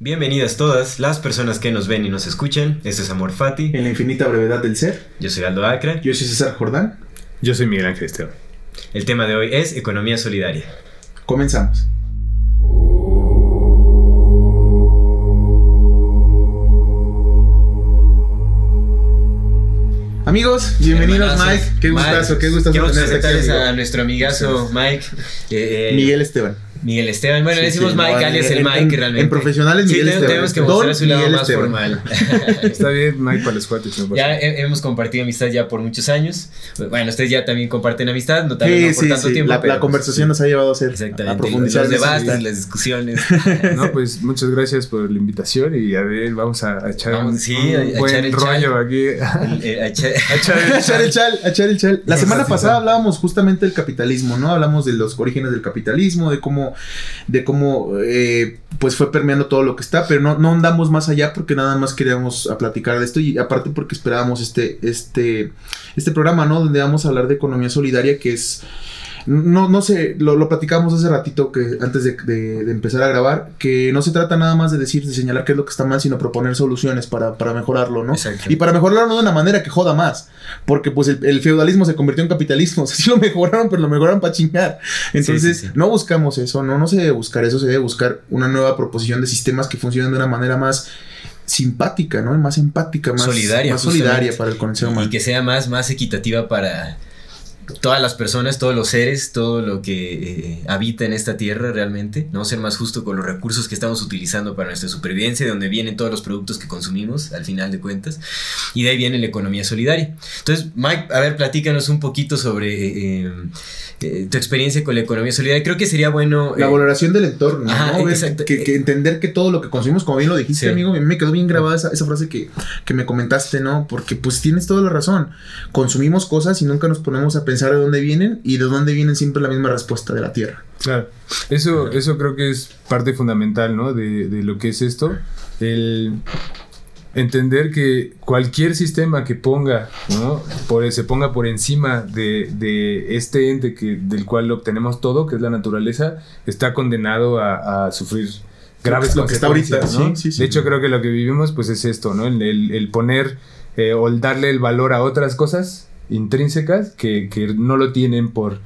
Bienvenidas todas las personas que nos ven y nos escuchan. Este es Amor Fati. En la infinita brevedad del ser. Yo soy Aldo Acra. Yo soy César Jordán. Yo soy Miguel Ángel Esteban. El tema de hoy es economía solidaria. Comenzamos. Amigos, bienvenidos. Mike. Qué gustazo, qué gustazo aquí, presentarles amigo. a nuestro amigazo Mike. eh, eh, Miguel Esteban. Miguel Esteban. Bueno, le decimos sí, Mike, no, alias en- el Mike en- realmente. en profesionales, Miguel sí, Esteban. tenemos que Don mostrar su lado Miguel más Esteban. formal. Está bien, Mike, para los cuates. no ya he- hemos compartido amistad ya por muchos años. Bueno, ustedes ya también comparten amistad, no, no por sí, tanto sí. tiempo. La, pero, la pues, conversación nos ha llevado a hacer a Exactamente. profundizar Los debates, las discusiones. No, pues muchas gracias por la invitación y a ver, vamos a, a echar Vamos, un, sí, un a- a buen echar el rollo chal. aquí. A echar- A echar el chal, a echar el chal. La semana pasada hablábamos justamente del capitalismo, ¿no? Hablamos de los orígenes del capitalismo, de cómo, de cómo, eh, pues fue permeando todo lo que está, pero no, no andamos más allá porque nada más queríamos a platicar de esto y aparte porque esperábamos este, este, este programa, ¿no? Donde vamos a hablar de economía solidaria, que es, no, no sé, lo, lo platicábamos hace ratito que antes de, de- de empezar a grabar, que no se trata nada más de decir, de señalar qué es lo que está mal, sino proponer soluciones para, para mejorarlo, ¿no? Exacto. Y para mejorarlo de una manera que joda más. Porque pues el, el feudalismo se convirtió en capitalismo. O sea, sí lo mejoraron, pero lo mejoraron para chingar. Entonces, Sí, sí, sí. no buscamos eso, no, no se debe buscar eso, se debe buscar una nueva proposición de sistemas que funcionen de una manera más simpática, ¿no? Más empática, más solidaria, más solidaria para el ser y humano. que sea más, más equitativa para todas las personas, todos los seres, todo lo que eh, habita en esta tierra realmente, ¿no? Ser más justo con los recursos que estamos utilizando para nuestra supervivencia, de donde vienen todos los productos que consumimos, al final de cuentas, y de ahí viene la economía solidaria. Entonces, Mike, a ver, platícanos un poquito sobre eh, eh, tu experiencia con la economía solidaria. Creo que sería bueno... La eh, valoración del entorno, Ajá, ¿no? Exacto. Que, que entender que todo lo que consumimos, como bien lo dijiste, Sí. amigo, me quedó bien grabada esa, esa frase que, que me comentaste, ¿no? Porque pues tienes toda la razón. Consumimos cosas y nunca nos ponemos a pensar de dónde vienen y de dónde vienen siempre la misma respuesta de la tierra. Claro, eso, eso creo que es parte fundamental, ¿no? De, de lo que es esto. El entender que cualquier sistema que ponga, ¿no? Por, se ponga por encima de, de este ente que, del cual obtenemos todo, que es la naturaleza, está condenado a, a sufrir graves Lo que está ahorita, consecuencias, ¿no? sí, sí, sí. De hecho, creo que lo que vivimos, pues, es esto, ¿no? El, el- el poner eh, o el darle el valor a otras cosas intrínsecas que, que no lo tienen por,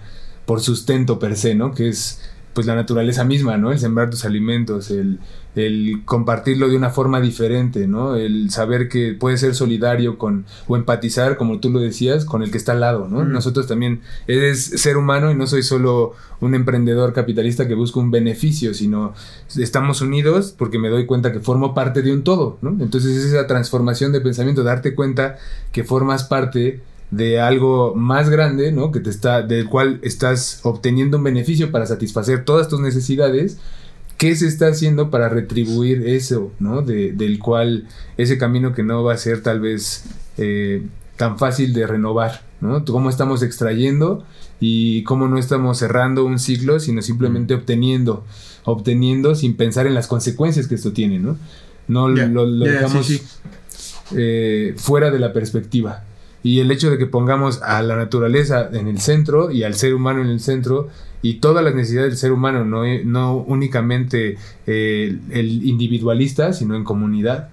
por sustento per se, ¿no? Que es pues la naturaleza misma, ¿no? El sembrar tus alimentos, el, el compartirlo de una forma diferente, ¿no? El saber que puedes ser solidario con, o empatizar, como tú lo decías, con el que está al lado, ¿no? Mm. Nosotros también, eres ser humano y no soy solo un emprendedor capitalista que busca un beneficio, sino estamos unidos porque me doy cuenta que formo parte de un todo, ¿no? Entonces es esa transformación de pensamiento, darte cuenta que formas parte de algo más grande, ¿no? Que te está, del cual estás obteniendo un beneficio para satisfacer todas tus necesidades. ¿Qué se está haciendo para retribuir eso, ¿no? De- del cual ese camino que no va a ser tal vez eh, tan fácil de renovar, ¿no? Cómo estamos extrayendo y cómo no estamos cerrando un ciclo, sino simplemente obteniendo, obteniendo sin pensar en las consecuencias que esto tiene, ¿no? No lo, lo dejamos sí, sí. eh, fuera de la perspectiva. Y el hecho de que pongamos a la naturaleza en el centro y al ser humano en el centro y todas las necesidades del ser humano, no, no únicamente eh, el individualista, sino en comunidad,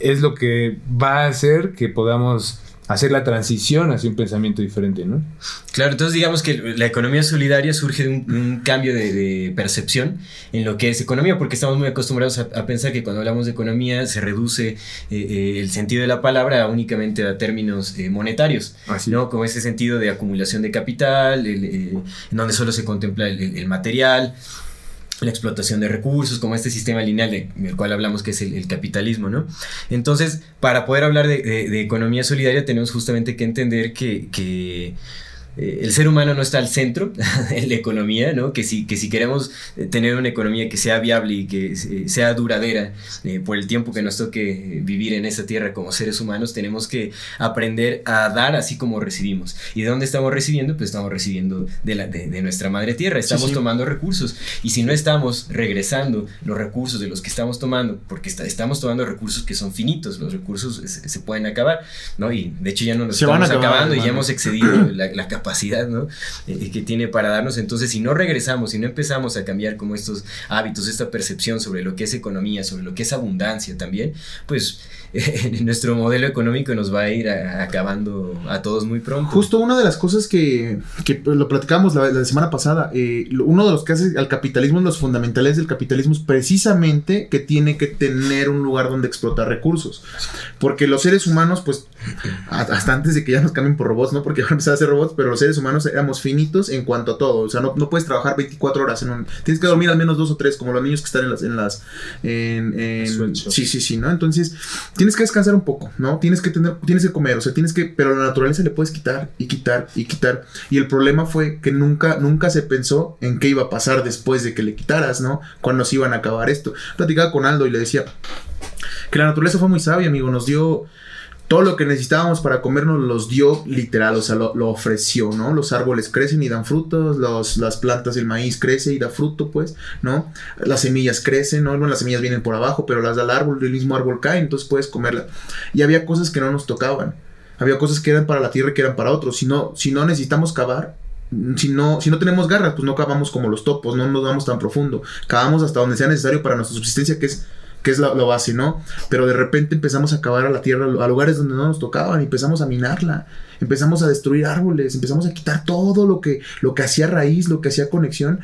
es lo que va a hacer que podamos hacer la transición hacia un pensamiento diferente, ¿no? Claro, entonces digamos que la economía solidaria surge de un, un cambio de, de percepción en lo que es economía, porque estamos muy acostumbrados a, a pensar que cuando hablamos de economía se reduce eh, eh, el sentido de la palabra únicamente a términos eh, monetarios, Así. ¿no? Como ese sentido de acumulación de capital, el, en donde solo se contempla el material, la explotación de recursos, como este sistema lineal de- del cual hablamos que es el, capitalismo, ¿no? Entonces, para poder hablar de, economía solidaria tenemos justamente que entender que eh, el ser humano no está al centro en la economía, ¿no? Que si, que si queremos eh, tener una economía que sea viable y que eh, sea duradera por el tiempo que nos toque vivir en esta tierra como seres humanos, tenemos que aprender a dar así como recibimos. ¿Y de dónde estamos recibiendo? Pues estamos recibiendo de, la, de, nuestra madre tierra, estamos tomando recursos. Y si no estamos regresando los recursos de los que estamos tomando, porque estamos tomando recursos que son finitos, los recursos se, pueden acabar, ¿no? Y de hecho ya no nos estamos acabando y ya hemos excedido la, la capacidad capacidad ¿no? Eh, que tiene para darnos. Entonces, si no regresamos, si no empezamos a cambiar como estos hábitos, esta percepción sobre lo que es economía, sobre lo que es abundancia también, pues nuestro modelo económico nos va a ir acabando a todos muy pronto. Justo una de las cosas que, que lo platicamos la, semana pasada, eh, uno de los que hace al capitalismo, los fundamentales del capitalismo es precisamente que tiene que tener un lugar donde explotar recursos. Porque los seres humanos, pues, hasta antes de que ya nos cambien por robots, ¿no? Porque ahora empezar a ser robots, pero los seres humanos éramos finitos en cuanto a todo. O sea, no, no puedes trabajar 24 horas en un... Tienes que dormir al menos dos o tres, como los niños que están en las... En las en, sí, sí, sí, ¿no? Entonces tienes que descansar un poco, ¿no? Tienes que tener, tienes que comer, o sea, tienes que, pero la naturaleza le puedes quitar y quitar y quitar. Y el problema fue que nunca, nunca se pensó en qué iba a pasar después de que le quitaras, ¿no? Cuando se iban a acabar esto. Platicaba con Aldo y le decía que la naturaleza fue muy sabia, amigo, nos dio todo lo que necesitábamos para comernos los dio literal, o sea, lo, ofreció, ¿no? Los árboles crecen y dan frutos, los, las plantas, el maíz crece y da fruto, pues, ¿no? Las semillas crecen, ¿no? las semillas vienen por abajo, pero las da el árbol, el mismo árbol cae, entonces puedes comerla. Y había cosas que no nos tocaban. Había cosas que eran para la tierra y que eran para otros. Si no, si no necesitamos cavar, si no, si no tenemos garras, pues no cavamos como los topos, no nos vamos tan profundo. Cavamos hasta donde sea necesario para nuestra subsistencia, que es que es lo, base, ¿no? Pero de repente empezamos a cavar a la tierra, a lugares donde no nos tocaban, y empezamos a minarla, empezamos a destruir árboles, empezamos a quitar todo lo que, lo que hacía raíz, lo que hacía conexión,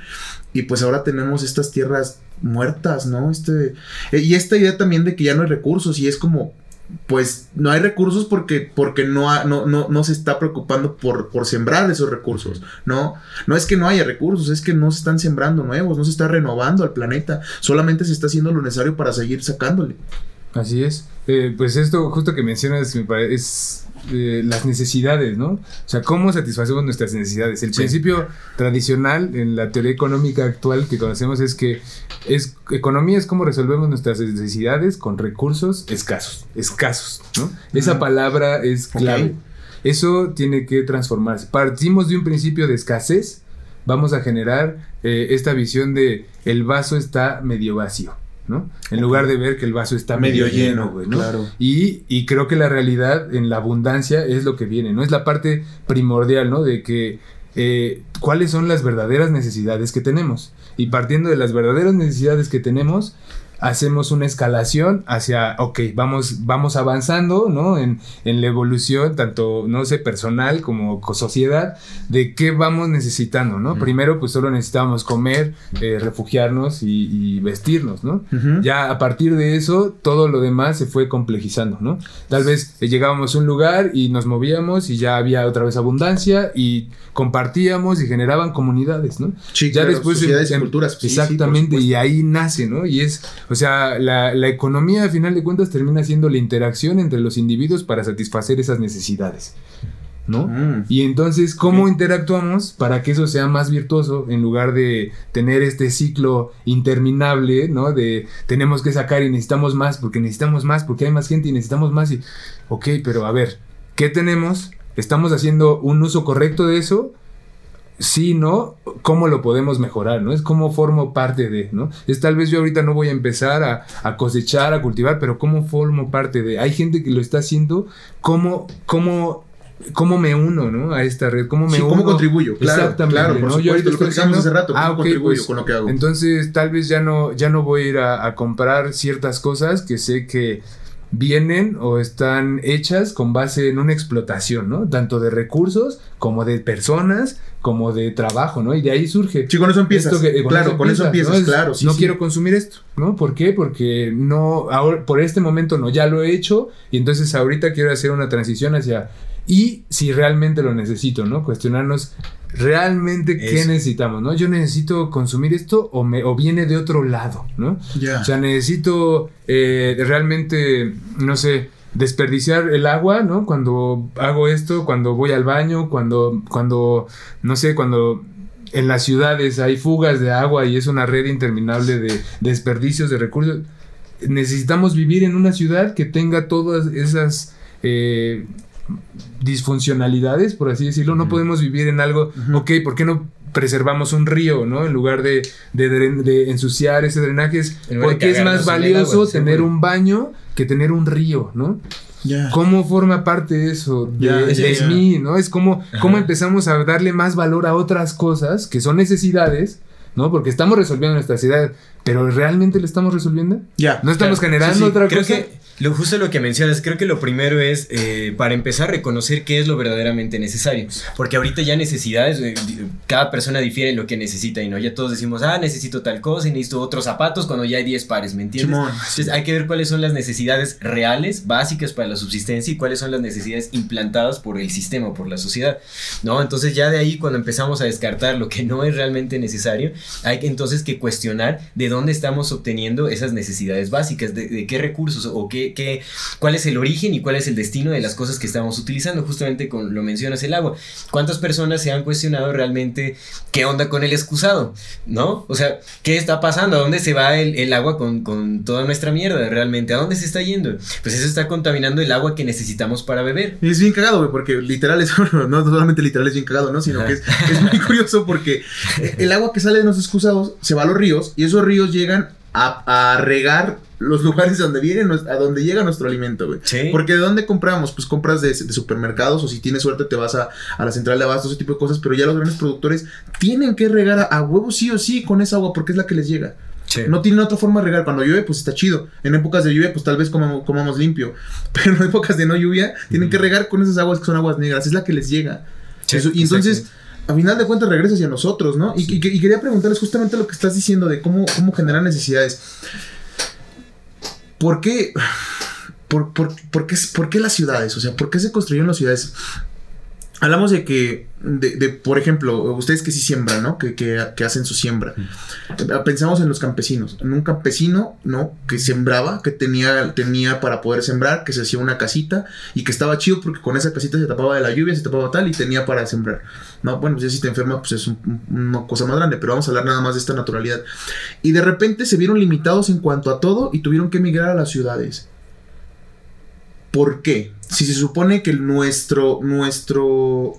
y pues ahora tenemos estas tierras muertas, ¿no? Este, eh, y esta idea también de que ya no hay recursos, y es como, pues no hay recursos porque, porque no, no, no, se está preocupando por, por sembrar esos recursos, ¿no? No es que no haya recursos, es que no se están sembrando nuevos, no se está renovando al planeta, solamente se está haciendo lo necesario para seguir sacándole. Así es. Eh, pues esto justo que mencionas es eh, las necesidades, ¿no? O sea, cómo satisfacemos nuestras necesidades. El principio tradicional en la teoría económica actual que conocemos es que es economía es cómo resolvemos nuestras necesidades con recursos escasos, escasos, ¿no? Esa palabra es clave. Eso tiene que transformarse. Partimos de un principio de escasez, vamos a generar eh, esta visión de el vaso está medio vacío. ¿No? En lugar de ver que el vaso está medio, lleno, güey, ¿no? Claro. Y, y, creo que la realidad en la abundancia es lo que viene, ¿no? Es la parte primordial, ¿no? De que eh, cuáles son las verdaderas necesidades que tenemos. Y partiendo de las verdaderas necesidades que tenemos, hacemos una escalación hacia, ok, vamos, vamos avanzando, ¿no? En, en, la evolución, tanto, no sé, personal como sociedad, de qué vamos necesitando, ¿no? Primero, pues solo necesitábamos comer, eh, refugiarnos y, vestirnos, ¿no? Ya a partir de eso, todo lo demás se fue complejizando, ¿no? Tal vez llegábamos a un lugar y nos movíamos y ya había otra vez abundancia y compartíamos y generaban comunidades, ¿no? Sí, ya después sociedades y culturas. Exactamente, y ahí nace, ¿no? Y es o sea, la, economía, a final de cuentas, termina siendo la interacción entre los individuos para satisfacer esas necesidades. ¿no? Mm. Y entonces, ¿cómo interactuamos para que eso sea más virtuoso en lugar de tener este ciclo interminable, ¿no? De tenemos que sacar y necesitamos más porque necesitamos más, porque hay más gente y necesitamos más y, ok, pero a ver, ¿qué tenemos? ¿Estamos haciendo un uso correcto de eso? Sí, ¿no? ¿Cómo lo podemos mejorar, ¿no? Es como formo parte de, ¿no? Es tal vez yo ahorita no voy a empezar a, cosechar, a cultivar, pero ¿cómo formo parte de? Hay gente que lo está haciendo, ¿cómo, cómo cómo me uno, ¿no? A esta red, cómo me sí, cómo contribuyo, claro, Exactamente, claro, por ¿no? Yo ahorita lo que hace rato, ah, cómo contribuyo pues, con lo que hago. Entonces, tal vez ya no, ya no voy a ir a, a comprar ciertas cosas que sé que vienen o están hechas con base en una explotación, ¿no? Tanto de recursos como de personas, como de trabajo, ¿no? Y de ahí surge. Sí, con eso empiezas. Eh, claro, con eso empiezas, claro. no quiero consumir esto, ¿no? ¿Por qué? Porque no, ahora, por este momento no, ya lo he hecho y entonces ahorita quiero hacer una transición hacia y si realmente lo necesito, ¿no? Cuestionarnos realmente qué necesitamos, ¿no? Yo necesito consumir esto o, me, o viene de otro lado, ¿no? O sea, necesito eh, realmente, no sé, desperdiciar el agua, ¿no? Cuando hago esto, cuando voy al baño, cuando, cuando, no sé, cuando en las ciudades hay fugas de agua y es una red interminable de desperdicios de recursos. Necesitamos vivir en una ciudad que tenga todas esas eh, disfuncionalidades, por así decirlo. No podemos vivir en algo, ok, ¿por qué no preservamos un río, ¿no? En lugar de, de, ensuciar ese drenaje, porque es más valioso tener un baño que tener un río, ¿no? ¿Cómo forma parte eso de, mí, no? Es como cómo empezamos a darle más valor a otras cosas que son necesidades, ¿no? Porque estamos resolviendo nuestra ciudad, pero ¿realmente lo estamos resolviendo? Ya. ¿No estamos generando otra cosa? Lo justo lo que mencionas, creo que lo primero es, eh, para empezar, a reconocer qué es lo verdaderamente necesario. Porque ahorita ya necesidades, eh, cada persona difiere en lo que necesita y no. Ya todos decimos, ah, necesito tal cosa y necesito otros zapatos cuando ya hay 10 pares, ¿me entiendes? Entonces hay que ver cuáles son las necesidades reales, básicas para la subsistencia y cuáles son las necesidades implantadas por el sistema, por la sociedad, ¿no? Entonces ya de ahí, cuando empezamos a descartar lo que no es realmente necesario, hay que entonces que cuestionar de dónde estamos obteniendo esas necesidades básicas, de, de qué recursos o qué cuál es el origen y cuál es el destino de las cosas que estamos utilizando. Justamente con lo mencionas el agua. ¿Cuántas personas se han cuestionado realmente qué onda con el excusado? ¿No? O sea, ¿qué está pasando? ¿A dónde se va el, agua con, con, toda nuestra mierda realmente? ¿A dónde se está yendo? Pues eso está contaminando el agua que necesitamos para beber. Y es bien cagado, güey, porque literal es, no solamente literal es bien cagado, ¿no? Sino que es, es muy curioso porque el agua que sale de los excusados se va a los ríos y esos ríos llegan a, a regar los lugares donde viene, a donde llega nuestro alimento, güey. Porque de dónde compramos? Pues compras de, supermercados o si tienes suerte te vas a, la central de abasto, ese tipo de cosas, pero ya los grandes productores tienen que regar a, huevos sí o sí con esa agua porque es la que les llega. No tienen otra forma de regar. Cuando llueve, pues está chido. En épocas de lluvia, pues tal vez comamos, comamos limpio. Pero en épocas de no lluvia, tienen que regar con esas aguas que son aguas negras. Es la que les llega. y entonces, a final de cuentas, regresa hacia nosotros, ¿no? Y, quería preguntarles justamente lo que estás diciendo de cómo, cómo generar necesidades. ¿por qué, por, qué, las ciudades? O sea, ¿por qué se construyeron las ciudades? Hablamos de que, de, por ejemplo, ustedes que sí siembran, ¿no? Que, hacen su siembra. Pensamos en los campesinos, en un campesino, ¿no? Que sembraba, que tenía, tenía para poder sembrar, que se hacía una casita y que estaba chido porque con esa casita se tapaba de la lluvia, se tapaba tal y tenía para sembrar. No, bueno, pues ya si te enferma, pues es una cosa más grande, pero vamos a hablar nada más de esta naturalidad. Y de repente se vieron limitados en cuanto a todo y tuvieron que emigrar a las ciudades. ¿Por qué? Si se supone que nuestro, nuestro,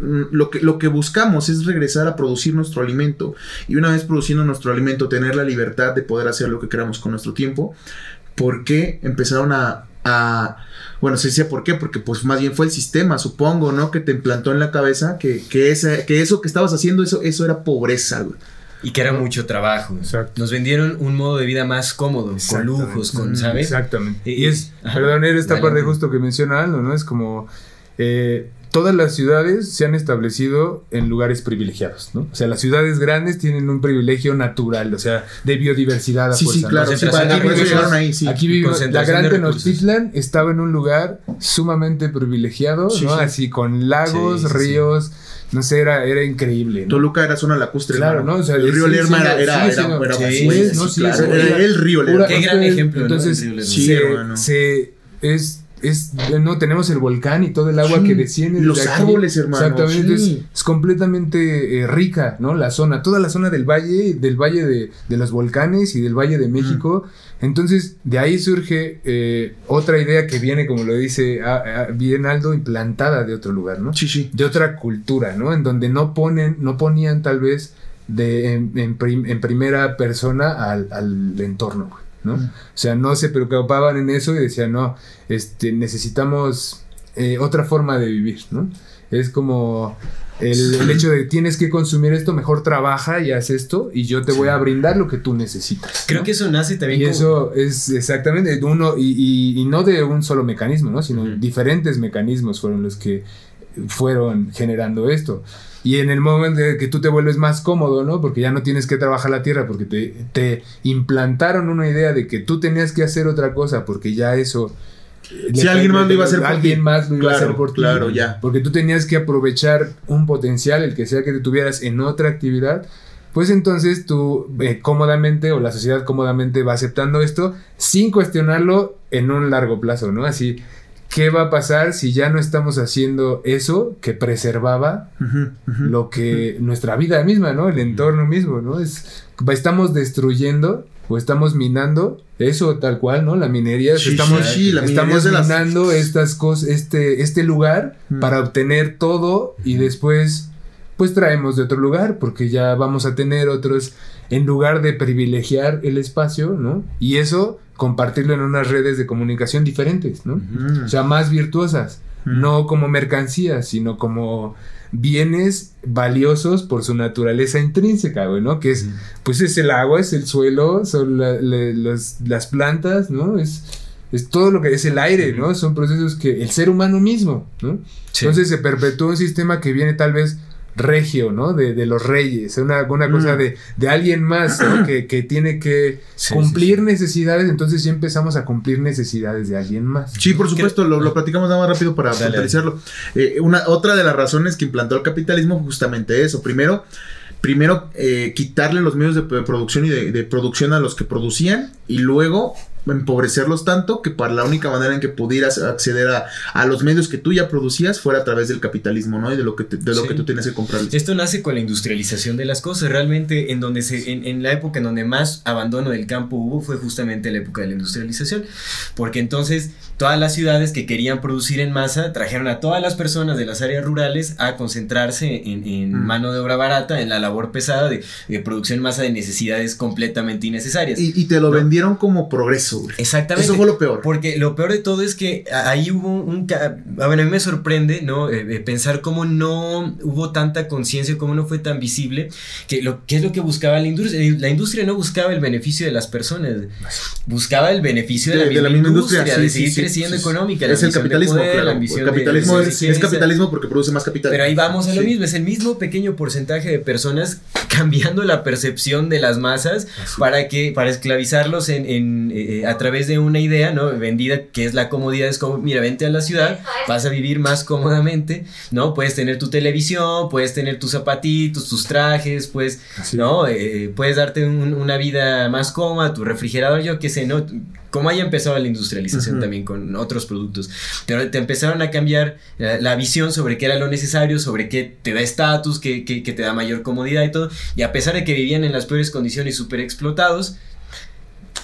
mm, lo que, lo que buscamos es regresar a producir nuestro alimento y una vez produciendo nuestro alimento tener la libertad de poder hacer lo que queramos con nuestro tiempo, ¿por qué empezaron a, a bueno, se decía por qué, porque pues más bien fue el sistema, supongo, ¿no? Que te implantó en la cabeza que, que, que eso que estabas haciendo, eso, eso era pobreza, güey. Y que era mucho trabajo. Nos vendieron un modo de vida más cómodo, con lujos, con, ¿sabes? Exactamente. Y, es, perdón, era esta parte justo que menciona Aldo, ¿no? Es como, eh, todas las ciudades se han establecido en lugares privilegiados, ¿no? O sea, las ciudades grandes tienen un privilegio natural, o sea, de biodiversidad. sí, sí, claro. Sí, aquí, vivimos, ahí, sí. aquí vivimos, la gran Tenochtitlan estaba en un lugar sumamente privilegiado, ¿no? Así con lagos, ríos no sé, era, era increíble. Toluca era zona lacustre. Claro, ¿no? O sea, el río Lerma era, era, era, era, el río Lerma. Qué gran ejemplo. Entonces, se, es no, tenemos el volcán y todo el agua que desciende. Los árboles, hermano. Exactamente. Es, completamente eh, rica, ¿no? La zona, toda la zona del valle, del valle de, de los volcanes y del valle de México. Entonces, de ahí surge eh, otra idea que viene, como lo dice bien Aldo, implantada de otro lugar, ¿no? Sí, sí. De otra cultura, ¿no? En donde no ponen, no ponían tal vez de, en, primera persona al, al entorno, ¿no? O sea, no se preocupaban en eso y decían, no, este, necesitamos eh, otra forma de vivir, ¿no? Es como el, hecho de tienes que consumir esto, mejor trabaja y haz esto y yo te voy a brindar lo que tú necesitas. Creo que eso nace también. Y eso es exactamente uno, y, y, no de un solo mecanismo, ¿no? Sino diferentes mecanismos fueron los que fueron generando esto. Y en el momento de que tú te vuelves más cómodo, ¿no? Porque ya no tienes que trabajar la tierra, porque te, te implantaron una idea de que tú tenías que hacer otra cosa, porque ya eso si alguien más lo iba a hacer por alguien más lo iba a hacer por ti. Claro, ya. Porque tú tenías que aprovechar un potencial, el que sea que te tuvieras en otra actividad, pues entonces tú eh, cómodamente o la sociedad cómodamente va aceptando esto sin cuestionarlo en un largo plazo, ¿no? Así, ¿qué va a pasar si ya no estamos haciendo eso que preservaba lo que nuestra vida misma, ¿no? El entorno mismo, ¿no? Es, estamos destruyendo o estamos minando eso tal cual, ¿no? La minería, Sí, estamos, sí, la estamos las- minando estas cosas, este, este lugar para obtener todo y después, pues traemos de otro lugar porque ya vamos a tener otros, en lugar de privilegiar el espacio, ¿no? Y eso compartirlo en unas redes de comunicación diferentes, ¿no? O sea, más virtuosas. No como mercancías, sino como bienes valiosos por su naturaleza intrínseca, güey, ¿no? Que es, pues es el agua, es el suelo, son la- le- los- las plantas, ¿no? Es, es todo lo que es el aire, ¿no? Son procesos que el ser humano mismo, ¿no? Sí. Entonces se perpetúa un sistema que viene tal vez regio, ¿no? De, de los reyes, una, una cosa Mm. de, de alguien más, ¿no? que, que tiene que Sí, cumplir sí, sí. necesidades, entonces ya empezamos a cumplir necesidades de alguien más. Sí, por supuesto, lo, lo platicamos nada más rápido para puntualizarlo. Eh, una, otra de las razones que implantó el capitalismo fue justamente eso. Primero, primero eh, quitarle los medios de, producción y de, de producción a los que producían y luego empobrecerlos tanto que para la única manera en que pudieras acceder a, a los medios que tú ya producías fuera a través del capitalismo, ¿no? Y de lo que, te- de lo Sí. que tú tenías que comprar. Esto nace con la industrialización de las cosas. Realmente, en donde se, en, en la época en donde más abandono del campo hubo fue justamente la época de la industrialización. Porque entonces todas las ciudades que querían producir en masa trajeron a todas las personas de las áreas rurales a concentrarse en, en Mm. mano de obra barata, en la labor pesada de, de producción en masa de necesidades completamente innecesarias. Y, y te lo ¿no? vendieron como progreso, güey. Exactamente. Eso fue lo peor. Porque lo peor de todo es que ahí hubo un... A ver, a mí me sorprende, ¿no? Eh, eh, pensar cómo no hubo tanta conciencia, cómo no fue tan visible, que lo que es lo que buscaba la industria. La industria no buscaba el beneficio de las personas, buscaba el beneficio de, la, misma industria, sí, de seguir sí, creciendo sí, económica. Es el capitalismo, poder, la claro. El capitalismo de es, capitalismo porque produce más capital. Pero ahí vamos a lo mismo, es el mismo pequeño porcentaje de personas cambiando la percepción de las masas para que para esclavizarlos en, en, eh, a través de una idea no vendida que es la comodidad es como mira vente a la ciudad vas a vivir más cómodamente no puedes tener tu televisión puedes tener tus zapatitos tus trajes pues Así. no Eh, puedes darte un- una vida más cómoda tu refrigerador yo qué sé no como haya empezado la industrialización también con otros productos. Pero te empezaron a cambiar la, la visión sobre qué era lo necesario, sobre qué te da estatus, qué, qué- qué te da mayor comodidad y todo. Y a pesar de que vivían en las peores condiciones súper explotados,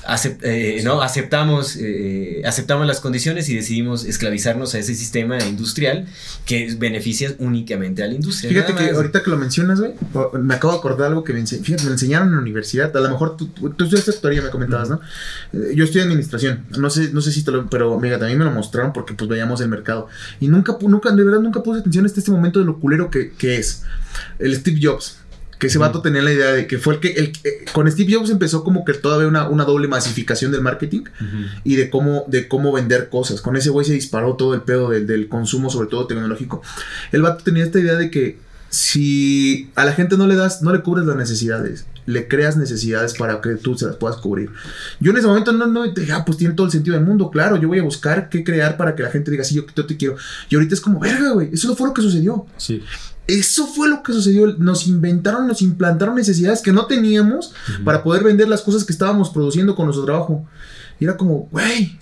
acep- eh, ¿no? aceptamos, eh, aceptamos las condiciones y decidimos esclavizarnos a ese sistema industrial que beneficia únicamente a la industria. Fíjate que ahorita que lo mencionas, güey, me acabo de acordar algo que me, ense- fíjate, me enseñaron en la universidad. A lo mejor tú, tú, tú estudiaste actuaría, me comentabas, ¿no? Eh, Yo estudié administración. No sé, no sé si te lo. Pero, amiga, también me lo mostraron porque, pues, veíamos el mercado. Y nunca, nunca, de verdad, nunca puse atención hasta este momento de lo culero que, que es. El Steve Jobs. Que ese vato tenía la idea de que fue el que. El, que- con Steve Jobs empezó como que todavía una, una doble masificación del marketing y de cómo, de cómo vender cosas. Con ese güey se disparó todo el pedo del, del consumo, sobre todo tecnológico. El vato tenía esta idea de que si a la gente no le das, no le cubres las necesidades, le creas necesidades para que tú se las puedas cubrir. Yo en ese momento no, no dije, ah, pues tiene todo el sentido del mundo, claro, yo voy a buscar qué crear para que la gente diga, sí, yo, yo te quiero. Y ahorita es como, verga, güey, eso no fue lo que sucedió. Sí. Eso fue lo que sucedió. Nos inventaron, nos implantaron necesidades que no teníamos para poder vender las cosas que estábamos produciendo con nuestro trabajo. Y era como, güey,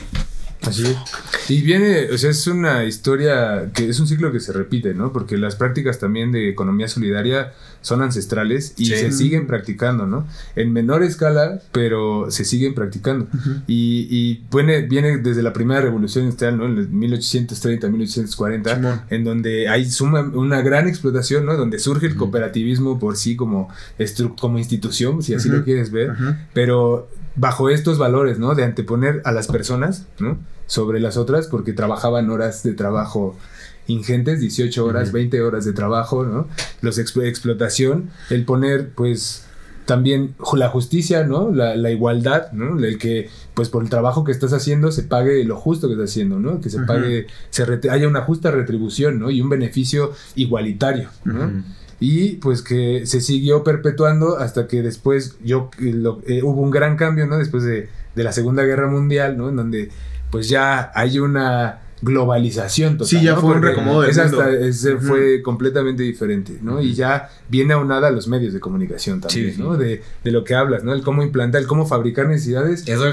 Así es. Y viene, o sea, es una historia que es un ciclo que se repite, ¿no? Porque las prácticas también de economía solidaria son ancestrales y Sí. se siguen practicando, ¿no? En menor escala, pero se siguen practicando. Y, y viene, viene desde la primera revolución industrial, ¿no? En el 1830, 1840, Simón. en donde hay suma, una gran explotación, ¿no? Donde surge el cooperativismo por sí como, como institución, si así lo quieres ver pero bajo estos valores, ¿no? De anteponer a las personas, ¿no? Sobre las otras, porque trabajaban horas de trabajo ingentes, 18 horas, 20 horas de trabajo, ¿no? Los exp- explotación, el poner, pues, también la justicia, ¿no? La, la igualdad, ¿no? El que, pues, por el trabajo que estás haciendo, se pague lo justo que estás haciendo, ¿no? Que se pague, se haya una justa retribución, ¿no? Y un beneficio igualitario, ¿no? Y pues que se siguió perpetuando hasta que después yo eh, lo- eh, hubo un gran cambio no después de, de la segunda guerra mundial no en donde pues ya hay una globalización total. Sí, ya ¿no? fue un Porque reacomodo del es hasta- es- fue completamente diferente, ¿no? Y ya viene aunada a los medios de comunicación también, Sí, sí. ¿no? De, de lo que hablas, ¿no? El cómo implantar, el cómo fabricar necesidades. Es una,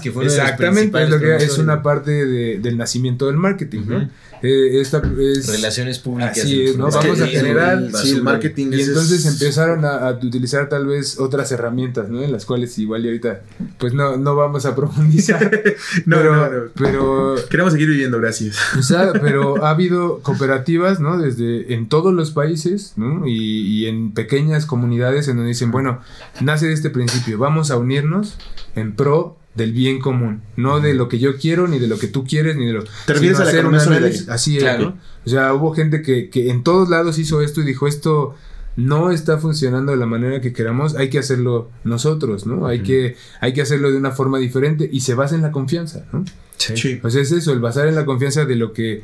que fue uno de los exactamente, es, lo que, es una parte de- del nacimiento del marketing, ¿no? Eh, esta es, Relaciones públicas. Así es, ¿no? Vamos a generar- el Sí, el marketing Y es- entonces es- empezaron a, a utilizar tal vez otras herramientas, ¿no? En las cuales igual y ahorita, pues no, no vamos a profundizar. No, pero, no, no. pero Queremos seguir viviendo, gracias. o sea, pero ha habido cooperativas, ¿no? Desde en todos los países, ¿no? Y, y en pequeñas comunidades en donde dicen, bueno, nace de este principio, vamos a unirnos en pro del bien común, no de lo que yo quiero, ni de lo que tú quieres, ni de lo Te refieres a la hacer economía un solidaria. análisis, Así es, Claro. ¿no? O sea, hubo gente que, que en todos lados hizo esto y dijo, esto no está funcionando de la manera que queramos, hay que hacerlo nosotros, ¿no? Hay, que, hay que hacerlo de una forma diferente y se basa en la confianza, ¿no? Sí. Pues es eso, el basar en la confianza de lo que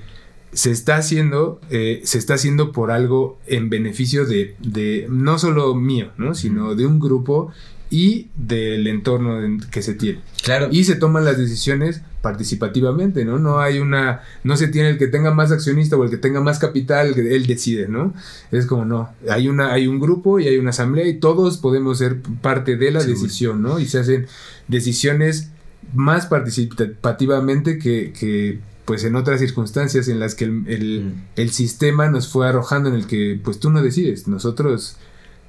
se está haciendo, eh, se está haciendo por algo en beneficio de, de no solo mío, ¿no? Sino de un grupo y del entorno en que se tiene. Claro. Y se toman las decisiones participativamente, ¿no? No hay una, no se tiene el que tenga más accionista o el que tenga más capital, él decide, ¿no? Es como no, hay una, hay un grupo y hay una asamblea y todos podemos ser parte de la decisión, ¿no? Y se hacen decisiones más participativamente que, que, pues en otras circunstancias en las que el, el- Mm. el sistema nos fue arrojando en el que pues tú no decides, nosotros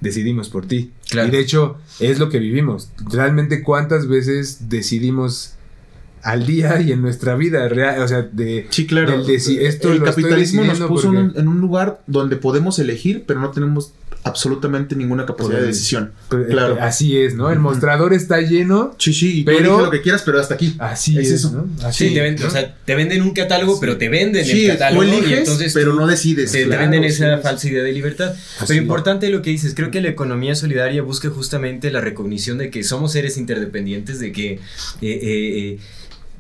decidimos por ti. Claro. Y de hecho es lo que vivimos. Realmente cuántas veces decidimos al día y en nuestra vida real, o sea, de Sí, claro. del esto el lo estoy capitalismo nos puso porque- en un, en un lugar donde podemos elegir, pero no tenemos absolutamente ninguna capacidad de Poder. decisión. pero, eh, Claro. así es, ¿no? El mostrador está lleno, Sí, sí, y Pero- tú lo que quieras, pero hasta aquí. así Es es, eso. ¿no? Así, Sí, te venden, ¿no? o sea, te venden un catálogo, pero te venden Sí, el catálogo. y entonces pero no decides. Te, venden esa sí. falsa idea de libertad. Así Pero es. importante lo que dices, creo que la economía solidaria busca justamente la recognición de que somos seres interdependientes, de que eh, eh, eh,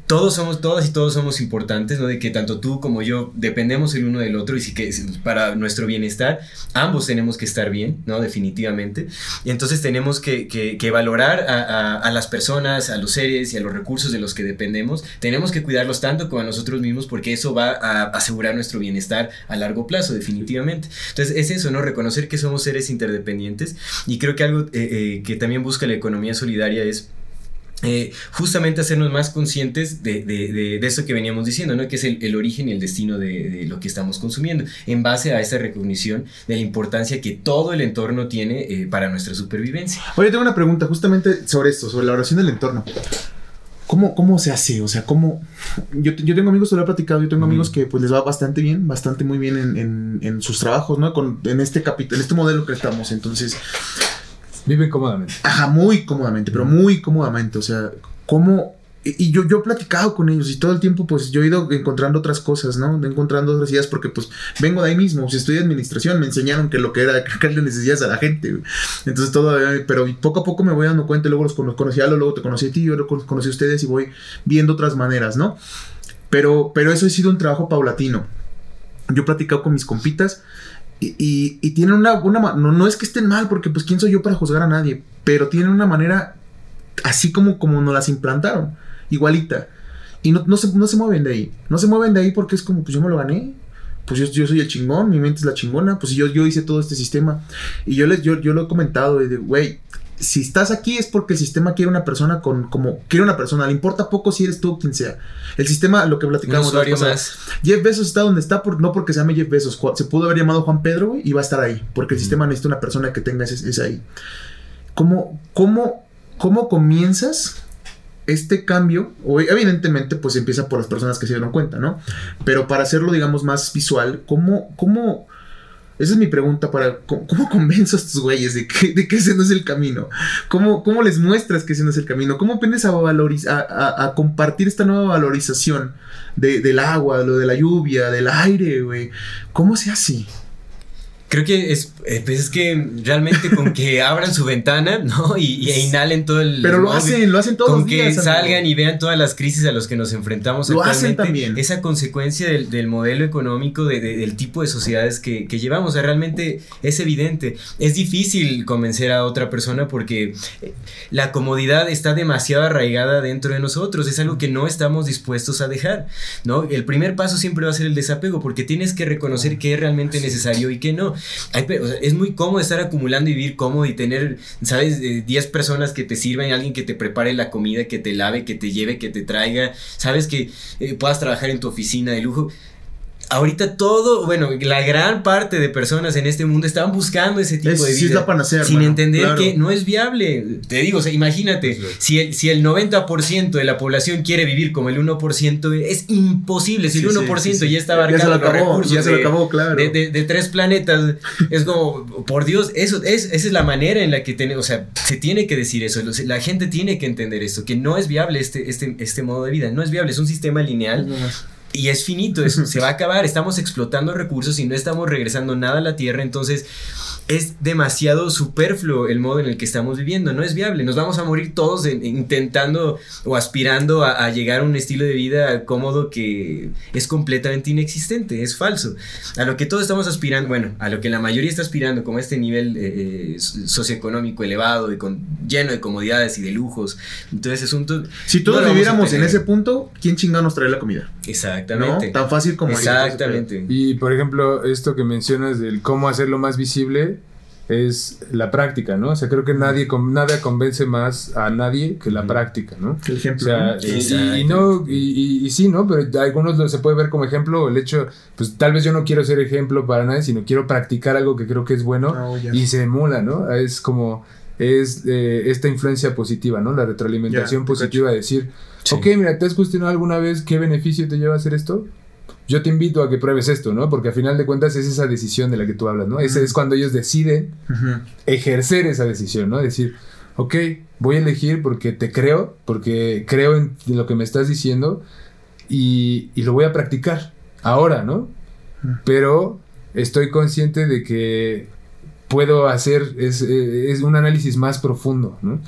todos somos, todas y todos somos importantes, ¿no? De que tanto tú como yo dependemos el uno del otro y sí que para nuestro bienestar, ambos tenemos que estar bien, ¿no? Definitivamente. Entonces tenemos que, que- valorar a, a- a las personas, a los seres y a los recursos de los que dependemos. Tenemos que cuidarlos tanto como a nosotros mismos porque eso va a asegurar nuestro bienestar a largo plazo, definitivamente. Entonces es eso, ¿no? Reconocer que somos seres interdependientes y creo que algo eh, eh, que también busca la economía solidaria es eh, justamente hacernos más conscientes de, de, de, de eso que veníamos diciendo, ¿no? que es el, el origen y el destino de, lo que estamos consumiendo, en base a esa recognición de la importancia que todo el entorno tiene eh, para nuestra supervivencia. Oye, tengo una pregunta justamente sobre esto, sobre la oración del entorno. ¿Cómo, cómo se hace? O sea, ¿cómo...? Yo, yo tengo amigos, te lo he platicado, yo tengo Ujú. amigos que pues les va bastante bien, bastante muy bien en, en, en sus trabajos, ¿no? Con, en, este en este modelo que estamos. Entonces, Viven cómodamente. Ajá, muy cómodamente, pero muy cómodamente. O sea, cómo. Y yo, yo he platicado con ellos y todo el tiempo, pues yo he ido encontrando otras cosas, ¿no? Encontrando otras ideas porque, pues, vengo de ahí mismo. Si estudié administración, me enseñaron que lo que era crearle necesidades a la gente, güey. Entonces, todo. eh, Pero poco a poco me voy dando cuenta. Luego los cono- conocí a Lalo, luego te conocí a ti, yo luego conocí a ustedes y voy viendo otras maneras, ¿no? Pero, pero eso ha sido un trabajo paulatino. Yo he platicado con mis compitas y, y, y tienen una, una no, no es que estén mal, porque pues quién soy yo para juzgar a nadie, pero tienen una manera así como, como nos las implantaron, igualita. Y no, no, se, no se mueven de ahí. No se mueven de ahí porque es como, pues yo me lo gané. Pues yo, yo soy el chingón, mi mente es la chingona. Pues yo, yo hice todo este sistema. Y yo les, yo, yo lo he comentado, de, güey, si estás aquí es porque el sistema quiere una persona con, como, quiere una persona. Le importa poco si eres tú o quien sea. El sistema, lo que platicamos la más. Jeff Bezos está donde está por, no porque se llame Jeff Bezos. Se pudo haber llamado Juan Pedro y va a estar ahí. Porque el sistema necesita una persona que tenga ese, ese ahí. ¿Cómo, cómo, ¿Cómo comienzas este cambio? Evidentemente, pues empieza por las personas que se dieron cuenta, ¿no? Pero para hacerlo, digamos, más visual, ¿cómo, cómo, esa es mi pregunta para cómo, cómo a estos güeyes de que, de que ese no es el camino. ¿Cómo, ¿Cómo les muestras que ese no es el camino? ¿Cómo aprendes a, a, a- a compartir esta nueva valorización de- del agua, lo de la lluvia, del aire, güey? ¿Cómo se hace? Creo que es, eh, pues es que realmente con que abran su ventana, ¿no? Y, e inhalen todo el. Pero lo hacen, lo hacen todos Con los días, que Sandro. salgan y vean todas las crisis a las que nos enfrentamos Lo hacen actualmente. también. Esa consecuencia del, del modelo económico, de- de- del tipo de sociedades que, que llevamos. O sea, realmente es evidente. Es difícil convencer a otra persona porque eh, la comodidad está demasiado arraigada dentro de nosotros. Es algo que no estamos dispuestos a dejar, ¿no? El primer paso siempre va a ser el desapego porque tienes que reconocer qué es realmente necesario y qué no. Es muy cómodo estar acumulando y vivir cómodo y tener, ¿sabes? Eh, 10 personas que te sirvan, alguien que te prepare la comida, que te lave, que te lleve, que te traiga, ¿sabes? Que eh, puedas trabajar en tu oficina de lujo. Ahorita todo, bueno, la gran parte de personas en este mundo estaban buscando ese tipo Es- de sí es vida. la panacea, sin hermano, entender claro. que no es viable. Te digo, o sea, imagínate, si el, si el 90% de la población quiere vivir como el 1%, es imposible. Si Sí, el sí, 1% sí, sí. ya está Ya se abarcando lo los acabó, recursos ya se lo acabó, claro. de, de- de tres planetas, es como, por Dios, eso es, esa es la manera en la que tiene, o sea, se tiene que decir eso, la gente tiene que entender esto, que no es viable este, este, este modo de vida, no es viable, es un sistema lineal y es finito, eso se va a acabar, estamos explotando recursos y no estamos regresando nada a la Tierra, entonces es demasiado superfluo el modo en el que estamos viviendo, no es viable, nos vamos a morir todos en- intentando o aspirando a, a llegar a un estilo de vida cómodo que es completamente inexistente, es falso. A lo que todos estamos aspirando, bueno, a lo que la mayoría está aspirando, como este nivel eh, eh, socioeconómico elevado y con, lleno de comodidades y de lujos, entonces es un... Si todos no viviéramos en esse punto, ¿quién chingado nos trae la comida? Exactamente. ¿No? Tan fácil como Exactamente. Y por ejemplo, esto que mencionas del cómo hacerlo más visible es la práctica, ¿no? O sea, creo que nadie con- nada convence más a nadie que la práctica, ¿no? El O ejemplo. y, no, y, y- y sí, ¿no? Pero algunos lo, se puede ver como ejemplo el hecho, pues tal vez yo no quiero ser ejemplo para nadie, sino quiero practicar algo que creo que es bueno Oh, ya. y se emula, ¿no? Es como, es eh, esta influencia positiva, ¿no? La retroalimentación positiva de decir, Sí. ok, mira, ¿te has cuestionado alguna vez qué beneficio te lleva a hacer esto? Yo te invito a que pruebes esto, ¿no? Porque al final de cuentas es esa decisión de la que tú hablas, ¿no? Ese es cuando ellos deciden ejercer esa decisión, ¿no? Decir, ok, voy a elegir porque te creo, porque creo en lo que me estás diciendo y, y lo voy a practicar ahora, ¿no? Pero estoy consciente de que puedo hacer es, eh, es un análisis más profundo, ¿no?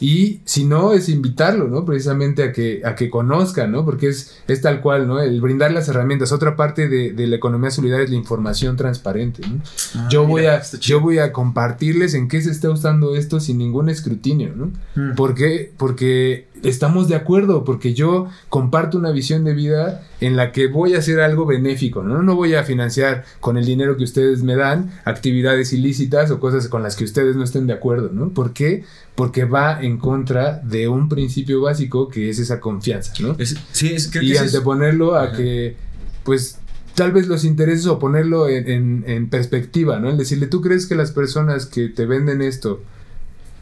Y si no, es invitarlo, ¿no? Precisamente a que, a que conozcan, ¿no? Porque es, es tal cual, ¿no? El brindar las herramientas. Otra parte de, de la economía solidaria es la información transparente, ¿no? Ah, yo, voy mira, a, yo voy a compartirles en qué se está usando esto sin ningún escrutinio, ¿no? Mm. ¿Por qué? Porque estamos de acuerdo, porque yo comparto una visión de vida en la que voy a hacer algo benéfico, ¿no? No voy a financiar con el dinero que ustedes me dan actividades ilícitas o cosas con las que ustedes no estén de acuerdo, ¿no? ¿Por qué? Porque va en contra de un principio básico que es esa confianza, ¿no? Es- sí, es, creo que y es- anteponerlo a que, pues, tal vez los intereses o ponerlo en, en- en perspectiva, ¿no? El decirle, ¿tú crees que las personas que te venden esto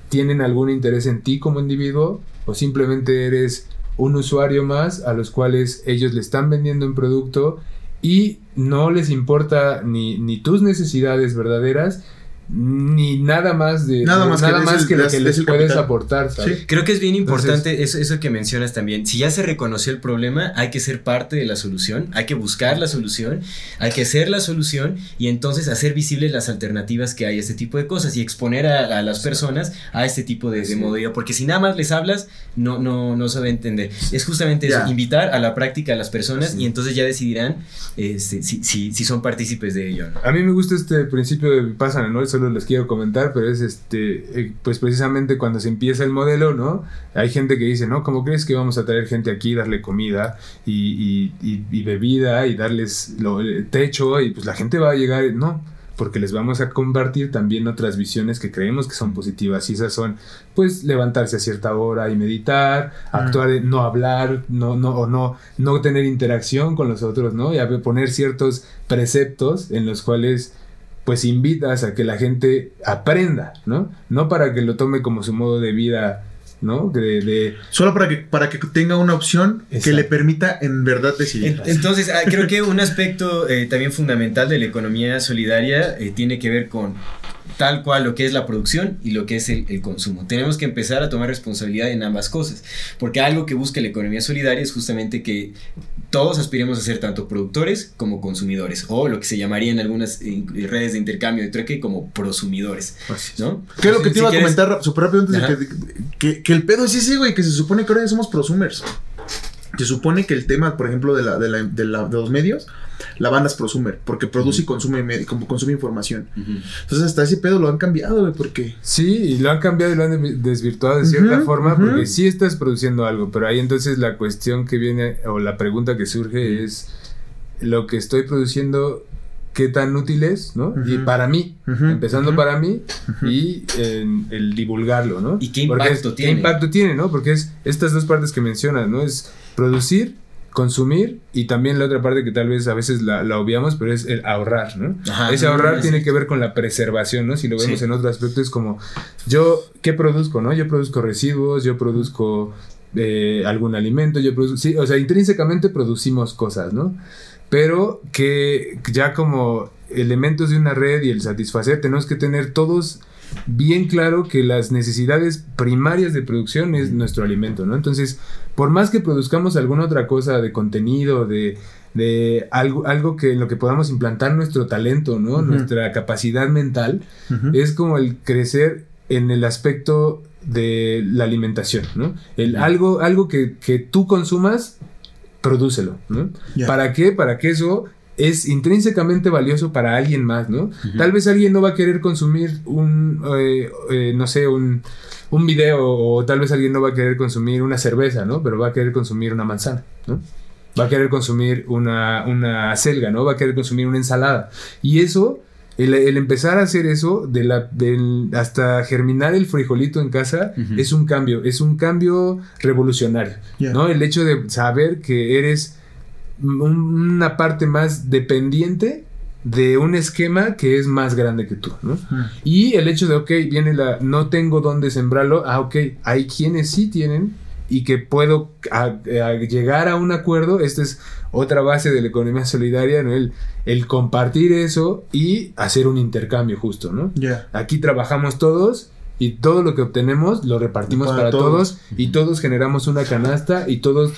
tienen algún interés en ti como individuo o simplemente eres un usuario más a los cuales ellos le están vendiendo un producto y no les importa ni, ni tus necesidades verdaderas ni nada más de Nada más que des más el- que lo que les el puedes capital. aportar, ¿sabes? Creo que es bien Entonces- importante eso, eso que mencionas también. Si ya se reconoció el problema, hay que ser parte de la solución, hay que buscar la solución, hay que ser la solución y entonces hacer visibles las alternativas que hay a este tipo de cosas y exponer a, a las personas a este tipo de, de Sí. modelo. Porque si nada más les hablas, no, no, no se va a entender. Es justamente eso, invitar a la práctica a las personas y entonces ya decidirán este, si, si, si son partícipes de ello. ¿no? A mí me gusta este principio de Vipassana, ¿no? Solo les quiero comentar, pero es este, eh, pues precisamente cuando se empieza el modelo, ¿no? Hay gente que dice, ¿no? ¿Cómo crees que vamos a traer gente aquí, darle comida y, y- y- y bebida y darles lo- el techo y pues la gente va a llegar, no, porque les vamos a compartir también otras visiones que creemos que son positivas y esas son, pues, levantarse a cierta hora y meditar, actuar, en- no hablar, no, no, o no, no tener interacción con los otros, ¿no? Y a poner ciertos preceptos en los cuales pues invitas a que la gente aprenda, ¿no? No para que lo tome como su modo de vida, ¿no? De, de- Solo para que, para que tenga una opción que le permita en verdad decidir. En- Entonces, ah, creo que un aspecto eh, también fundamental de la economía solidaria eh, tiene que ver con tal cual lo que es la producción y lo que es el, el, consumo. Tenemos que empezar a tomar responsabilidad en ambas cosas, porque algo que busca la economía solidaria es justamente que todos aspiremos a ser tanto productores como consumidores, o lo que se llamaría en algunas eh, redes de intercambio de trueque como prosumidores, ¿no? ¿Qué es lo que te iba si a comentar súper rápido antes de que, que, que, el pedo es ese, güey, que se supone que ahora somos prosumers. Se supone que el tema, por ejemplo, de, la, de, la, de, la, de los medios, la banda es prosumer, porque produce uh -huh. y consume, consume información. Uh -huh. Entonces, hasta ese pedo lo han cambiado, güey, porque. Sí, y lo han cambiado y lo han desvirtuado de cierta uh -huh, forma, porque sí estás produciendo algo, pero ahí entonces la cuestión que viene, o la pregunta que surge es: lo que estoy produciendo qué tan útil es, ¿no? Uh -huh. Y para mí, uh -huh. empezando uh -huh. para mí y en el divulgarlo, ¿no? ¿Y qué impacto es, tiene? ¿Qué impacto tiene, no? Porque es estas dos partes que mencionas, ¿no? Es producir, consumir y también la otra parte que tal vez a veces la, la obviamos, pero es el ahorrar, ¿no? Ajá, Ese ahorrar tiene que ver con la preservación, ¿no? Si lo vemos sí. en otro aspecto es como, yo, ¿qué produzco, no? Yo produzco residuos, yo produzco eh, algún alimento, yo produzco, sí, o sea, intrínsecamente producimos cosas, ¿no? pero que ya como elementos de una red y el satisfacer tenemos que tener todos bien claro que las necesidades primarias de producción es nuestro alimento, ¿no? Entonces, por más que produzcamos alguna otra cosa de contenido, de, de algo, algo que en lo que podamos implantar nuestro talento, ¿no? Uh -huh. Nuestra capacidad mental, uh -huh. es como el crecer en el aspecto de la alimentación, ¿no? El uh -huh. algo, algo que, que tú consumas prodúcelo, ¿no? Yeah. ¿Para qué? Para que eso es intrínsecamente valioso para alguien más, ¿no? Uh -huh. Tal vez alguien no va a querer consumir un, eh, eh, no sé, un, un video o tal vez alguien no va a querer consumir una cerveza, ¿no? Pero va a querer consumir una manzana, ¿no? Va a querer consumir una, una selga, ¿no? Va a querer consumir una ensalada. Y eso, el, el empezar a hacer eso, de la, del, hasta germinar el frijolito en casa, uh -huh. es un cambio, es un cambio revolucionario, yeah. ¿no? El hecho de saber que eres una parte más dependiente de un esquema que es más grande que tú, ¿no? Uh -huh. Y el hecho de, ok, viene la, no tengo dónde sembrarlo, ah, ok, hay quienes sí tienen y que puedo a, a llegar a un acuerdo, esta es otra base de la economía solidaria, ¿no? El, el compartir eso y hacer un intercambio justo, ¿no? Yeah. Aquí trabajamos todos y todo lo que obtenemos lo repartimos para, para todos. todos y todos generamos una canasta y todos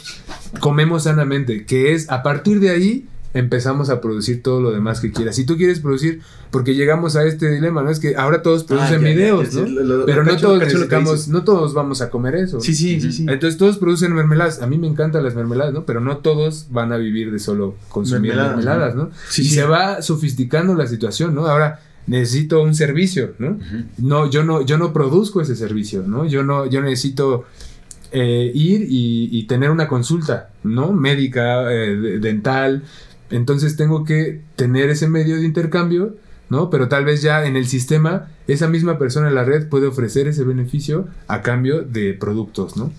comemos sanamente, que es a partir de ahí empezamos a producir todo lo demás que quieras. Si tú quieres producir, porque llegamos a este dilema, ¿no? Es que ahora todos producen ah, ya, videos, ya, ya, ¿no? Lo, lo, Pero no cacho, todos necesitamos, no todos vamos a comer eso. Sí, sí, sí, sí. Entonces todos producen mermeladas. A mí me encantan las mermeladas, ¿no? Pero no todos van a vivir de solo consumir mermeladas, mermeladas ¿no? Sí, y sí. se va sofisticando la situación, ¿no? Ahora necesito un servicio, ¿no? Uh -huh. No, yo no, yo no produzco ese servicio, ¿no? Yo no, yo necesito eh, ir y, y, tener una consulta, ¿no? Médica, eh, dental. Entonces tengo que tener ese medio de intercambio, ¿no? Pero tal vez ya en el sistema, esa misma persona en la red puede ofrecer ese beneficio a cambio de productos, ¿no?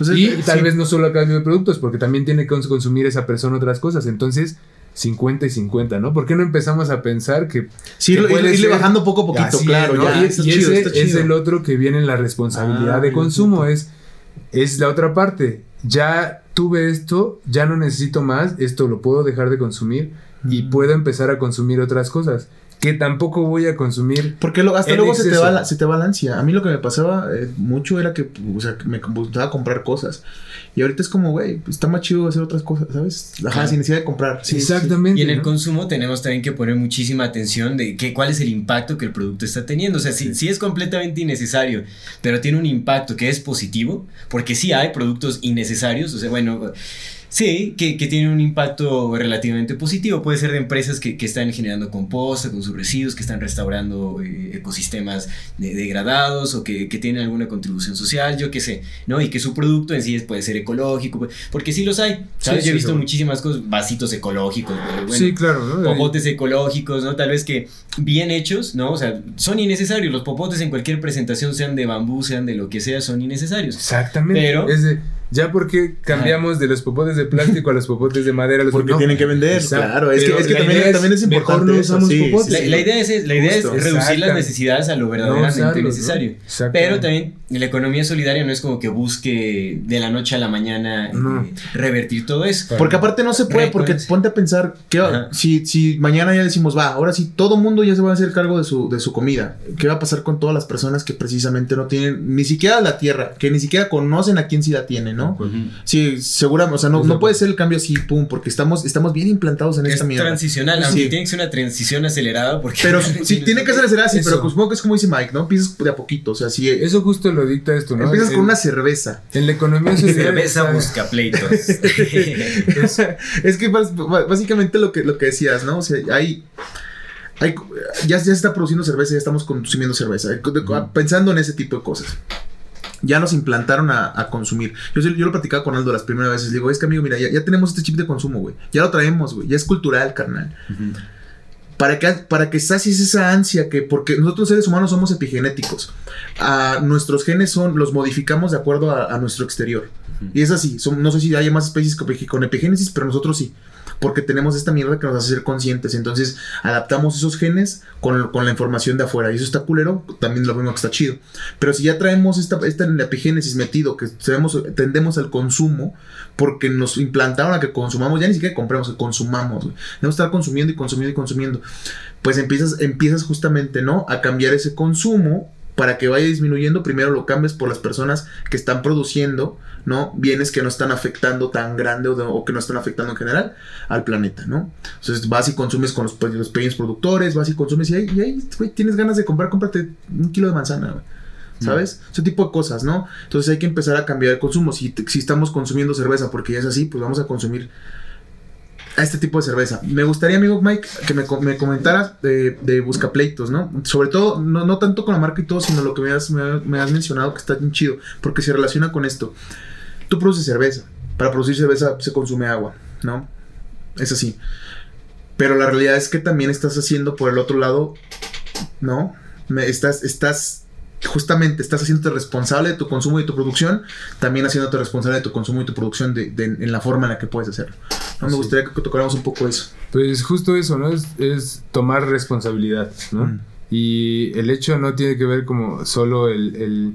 O sea, y sí. tal vez no solo a cambio de productos, porque también tiene que consumir esa persona otras cosas. Entonces, 50 y 50, ¿no? ¿Por qué no empezamos a pensar que... Sí, que puede irle bajando poco a poquito, Así claro. ¿no? Ya, y, y chido, ese es el otro que viene en la responsabilidad ah, de consumo, es, es la otra parte. Ya tuve esto, ya no necesito más, esto lo puedo dejar de consumir mm. y puedo empezar a consumir otras cosas que tampoco voy a consumir. Porque lo, hasta luego se te, va, se te va la ansia. A mí lo que me pasaba eh, mucho era que o sea, me gustaba comprar cosas. Y ahorita es como, güey, está más chido hacer otras cosas, ¿sabes? Ajá, ah. sin necesidad de comprar. Sí, Exactamente. Sí. Y en el consumo tenemos también que poner muchísima atención de que, cuál es el impacto que el producto está teniendo. O sea, si, si es completamente innecesario, pero tiene un impacto que es positivo, porque sí hay productos innecesarios. O sea, bueno Sí, que, que tiene un impacto relativamente positivo. Puede ser de empresas que, que están generando composta con sus residuos, que están restaurando eh, ecosistemas de, degradados o que, que, tienen alguna contribución social, yo qué sé, ¿no? Y que su producto en sí puede ser ecológico, porque sí los hay, ¿sabes? Sí, yo he visto sí, muchísimas cosas, vasitos ecológicos, bueno, sí, claro, ¿no? popotes ecológicos, ¿no? Tal vez que bien hechos, ¿no? O sea, son innecesarios. Los popotes en cualquier presentación, sean de bambú, sean de lo que sea, son innecesarios. Exactamente. Pero... Es de ya porque cambiamos de los popotes de plástico a los popotes de madera. Los porque no. tienen que vender, Exacto. claro. Es que, es que también, es, también, es, importante. Mejor no usamos sí, popotes. Sí, la, la, idea es, la idea es reducir las necesidades a lo verdaderamente no necesario. Pero también la economía solidaria no es como que busque de la noche a la mañana No. eh, revertir todo eso. Porque aparte no se puede, porque ponte a pensar que Ajá. si, si mañana ya decimos, va, ahora sí todo mundo ya se va a hacer cargo de su, de su comida. ¿Qué va a pasar con todas las personas que precisamente no tienen ni siquiera la tierra, que ni siquiera conocen a quién sí la tiene, ¿no? Sí, seguramente, o sea, no, no puede ser el cambio así, pum, porque estamos, estamos bien implantados en Es esta mierda. transicional, Sí. aunque tiene que ser una transición acelerada porque... Pero sí, tiene que ser acelerada, sí, pero pues, supongo que es como dice Mike, ¿no? Empiezas de a poquito, o sea, si Eso justo lo dicta esto, ¿no? empiezas con una cerveza. En la economía solidaria. Cerveza busca pleitos. es que básicamente lo que, lo que decías, ¿no? O sea, hay. hay ya, ya se está produciendo cerveza, ya estamos consumiendo cerveza. De- Pensando en ese tipo de cosas. Ya nos implantaron a, a consumir. Yo, yo lo platicaba con Aldo las primeras veces. Le digo, es que amigo, mira, ya, ya tenemos este chip de consumo, güey. Ya lo traemos, güey. Ya es cultural, carnal. Para que, para que sacies esa ansia que, porque nosotros seres humanos somos epigenéticos. A nuestros genes son, los modificamos de acuerdo a, a nuestro exterior. Y es así, son- no sé si hay más especies con, epigénesis, pero nosotros sí. Porque tenemos esta mierda que nos hace ser conscientes. Entonces adaptamos esos genes con, con la información de afuera. Y eso está culero, también lo mismo que está chido. Pero si ya traemos esta, esta en la epigénesis metido, que sabemos, tendemos al consumo, porque nos implantaron a que consumamos, ya ni siquiera compremos, que consumamos. güey. Debemos estar consumiendo y consumiendo y consumiendo. Pues empiezas, empiezas justamente, ¿no? A cambiar ese consumo para que vaya disminuyendo. Primero lo cambias por las personas que están produciendo, ¿no? Bienes que no están afectando tan grande o, de- o que no están afectando en general al planeta, ¿no? Entonces vas y consumes con los, los pequeños productores, vas y consumes y ahí, y ahí, tienes ganas de comprar, cómprate un kilo de manzana, güey. ¿Sabes? Ese tipo de cosas, ¿no? Entonces hay que empezar a cambiar el consumo. Si, si estamos consumiendo cerveza porque ya es así, pues vamos a consumir a este tipo de cerveza. Me gustaría, amigo Mike, que me, co- me comentaras de, de Buscapleitos, ¿no? Sobre todo, no, tanto con la marca y todo, sino lo que me has, me, me has mencionado que está bien chido, porque se relaciona con esto. Tú produces cerveza. Para producir cerveza se consume agua, ¿no? Es así. Pero la realidad es que también estás haciendo por el otro lado, ¿no? Me, estás, justamente, estás haciéndote responsable de tu consumo y de tu producción, también haciéndote responsable de tu consumo y tu producción de, de- en la forma en la que puedes hacerlo. ¿no? Me Sí. gustaría que tocáramos un poco eso. Pues justo eso, ¿no? Es, es tomar responsabilidad, ¿no? Mm. Y el hecho no tiene que ver como solo el, el,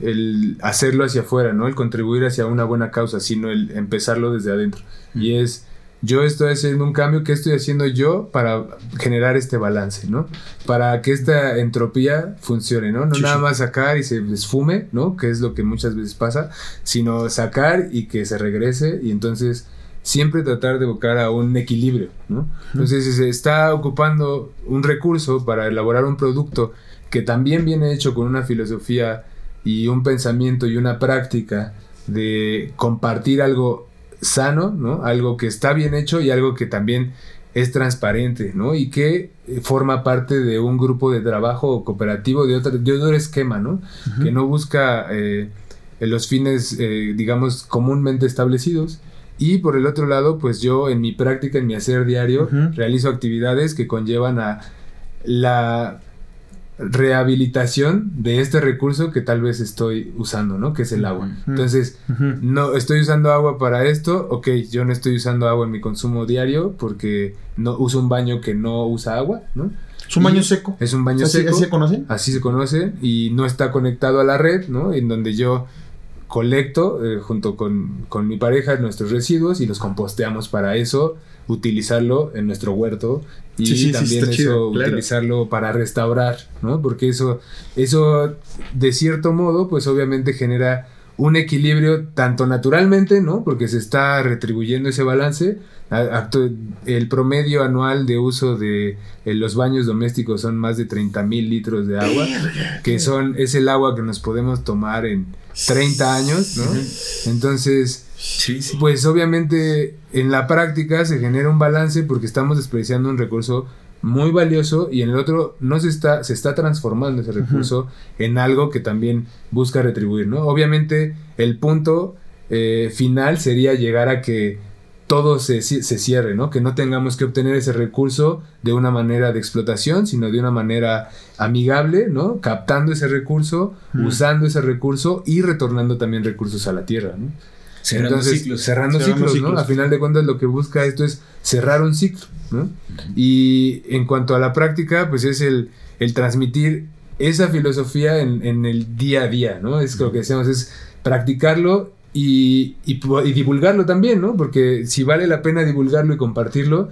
el hacerlo hacia afuera, ¿no? El contribuir hacia una buena causa, sino el empezarlo desde adentro. Y es, yo estoy haciendo un cambio, ¿qué estoy haciendo yo para generar este balance, ¿no? Para que esta entropía funcione, ¿no? No Sí, nada sí. más sacar y se esfume, ¿no? Que es lo que muchas veces pasa, sino sacar y que se regrese y entonces siempre tratar de buscar a un equilibrio, ¿no? Entonces, si se está ocupando un recurso para elaborar un producto que también viene hecho con una filosofía y un pensamiento y una práctica de compartir algo sano, ¿no? Algo que está bien hecho y algo que también es transparente, ¿no? Y que eh, forma parte de un grupo de trabajo cooperativo de, otra, de otro esquema, ¿no? Que no busca eh, los fines, eh, digamos, comúnmente establecidos. Y por el otro lado, pues yo en mi práctica, en mi hacer diario, realizo actividades que conllevan a la rehabilitación de este recurso que tal vez estoy usando, ¿no? Que es el agua. Entonces, no estoy usando agua para esto, ok, yo no estoy usando agua en mi consumo diario porque no uso un baño que no usa agua, ¿no? Es un baño seco. Es un baño ¿Así, seco. así se conocen? Así se conoce y no está conectado a la red, ¿no? En donde yo colecto eh, junto con, con mi pareja nuestros residuos y los composteamos para eso, utilizarlo en nuestro huerto y Sí, sí, sí, también eso chido, claro. utilizarlo para restaurar, ¿no? Porque eso, eso de cierto modo, pues obviamente genera un equilibrio tanto naturalmente, ¿no? Porque se está retribuyendo ese balance. El promedio anual de uso de los baños domésticos son más de 30 mil litros de agua, que son, es el agua que nos podemos tomar en 30 años, ¿no? Entonces, Sí, sí. pues obviamente en la práctica se genera un balance porque estamos desperdiciando un recurso muy valioso y en el otro no se está, se está transformando ese recurso en algo que también busca retribuir, ¿no? Obviamente el punto eh, final sería llegar a que todo se, se cierre, ¿no? Que no tengamos que obtener ese recurso de una manera de explotación, sino de una manera amigable, ¿no? Captando ese recurso, usando ese recurso y retornando también recursos a la tierra, ¿no? Cerrando Entonces, ciclos. Cerrando, Cerrando ciclos, ¿no? A final de cuentas lo que busca esto es cerrar un ciclo, ¿no? Y en cuanto a la práctica, pues es el, el transmitir esa filosofía en, en el día a día, ¿no? Es lo que decíamos, es practicarlo y, y, y, divulgarlo también, ¿no? Porque si vale la pena divulgarlo y compartirlo,